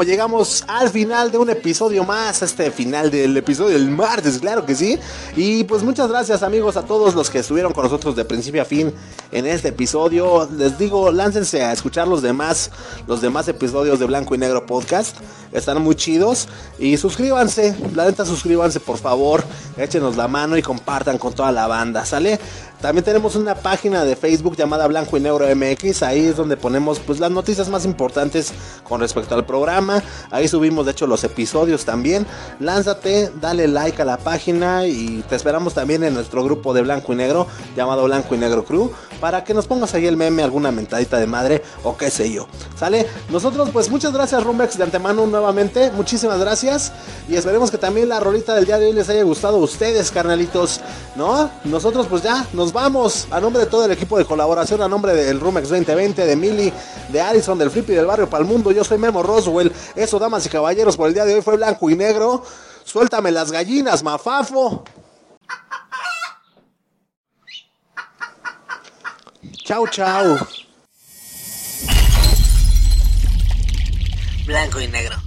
llegamos al final de un episodio más, este final del episodio del martes, claro que sí. Y pues muchas gracias amigos a todos los que estuvieron con nosotros de principio a fin en este episodio. Les digo, láncense a escuchar los demás, los demás episodios de Blanco y Negro Podcast. Están muy chidos. Y suscríbanse, la neta suscríbanse por favor, échenos la mano y compartan con toda la banda, ¿sale? También tenemos una página de Facebook llamada Blanco y Negro MX. Ahí es donde ponemos pues, las noticias más importantes con respecto al programa. Ahí subimos de hecho los episodios también. Lánzate, dale like a la página y te esperamos también en nuestro grupo de Blanco y Negro llamado Blanco y Negro Crew para que nos pongas ahí el meme, alguna mentadita de madre o qué sé yo. ¿Sale? Nosotros pues muchas gracias Rumex de antemano nuevamente. Muchísimas gracias y esperemos que también la rolita del día de hoy les haya gustado a ustedes, carnalitos. ¿No? Nosotros pues ya nos vamos a nombre de todo el equipo de colaboración, a nombre del Rumex 2020, de Mili, de Addison, del Flippy del Barrio Palmundo. Yo soy Memo Roswell. Eso, damas y caballeros, por el día de hoy fue blanco y negro. Suéltame las gallinas, mafafo. Chau, chau. Blanco y negro.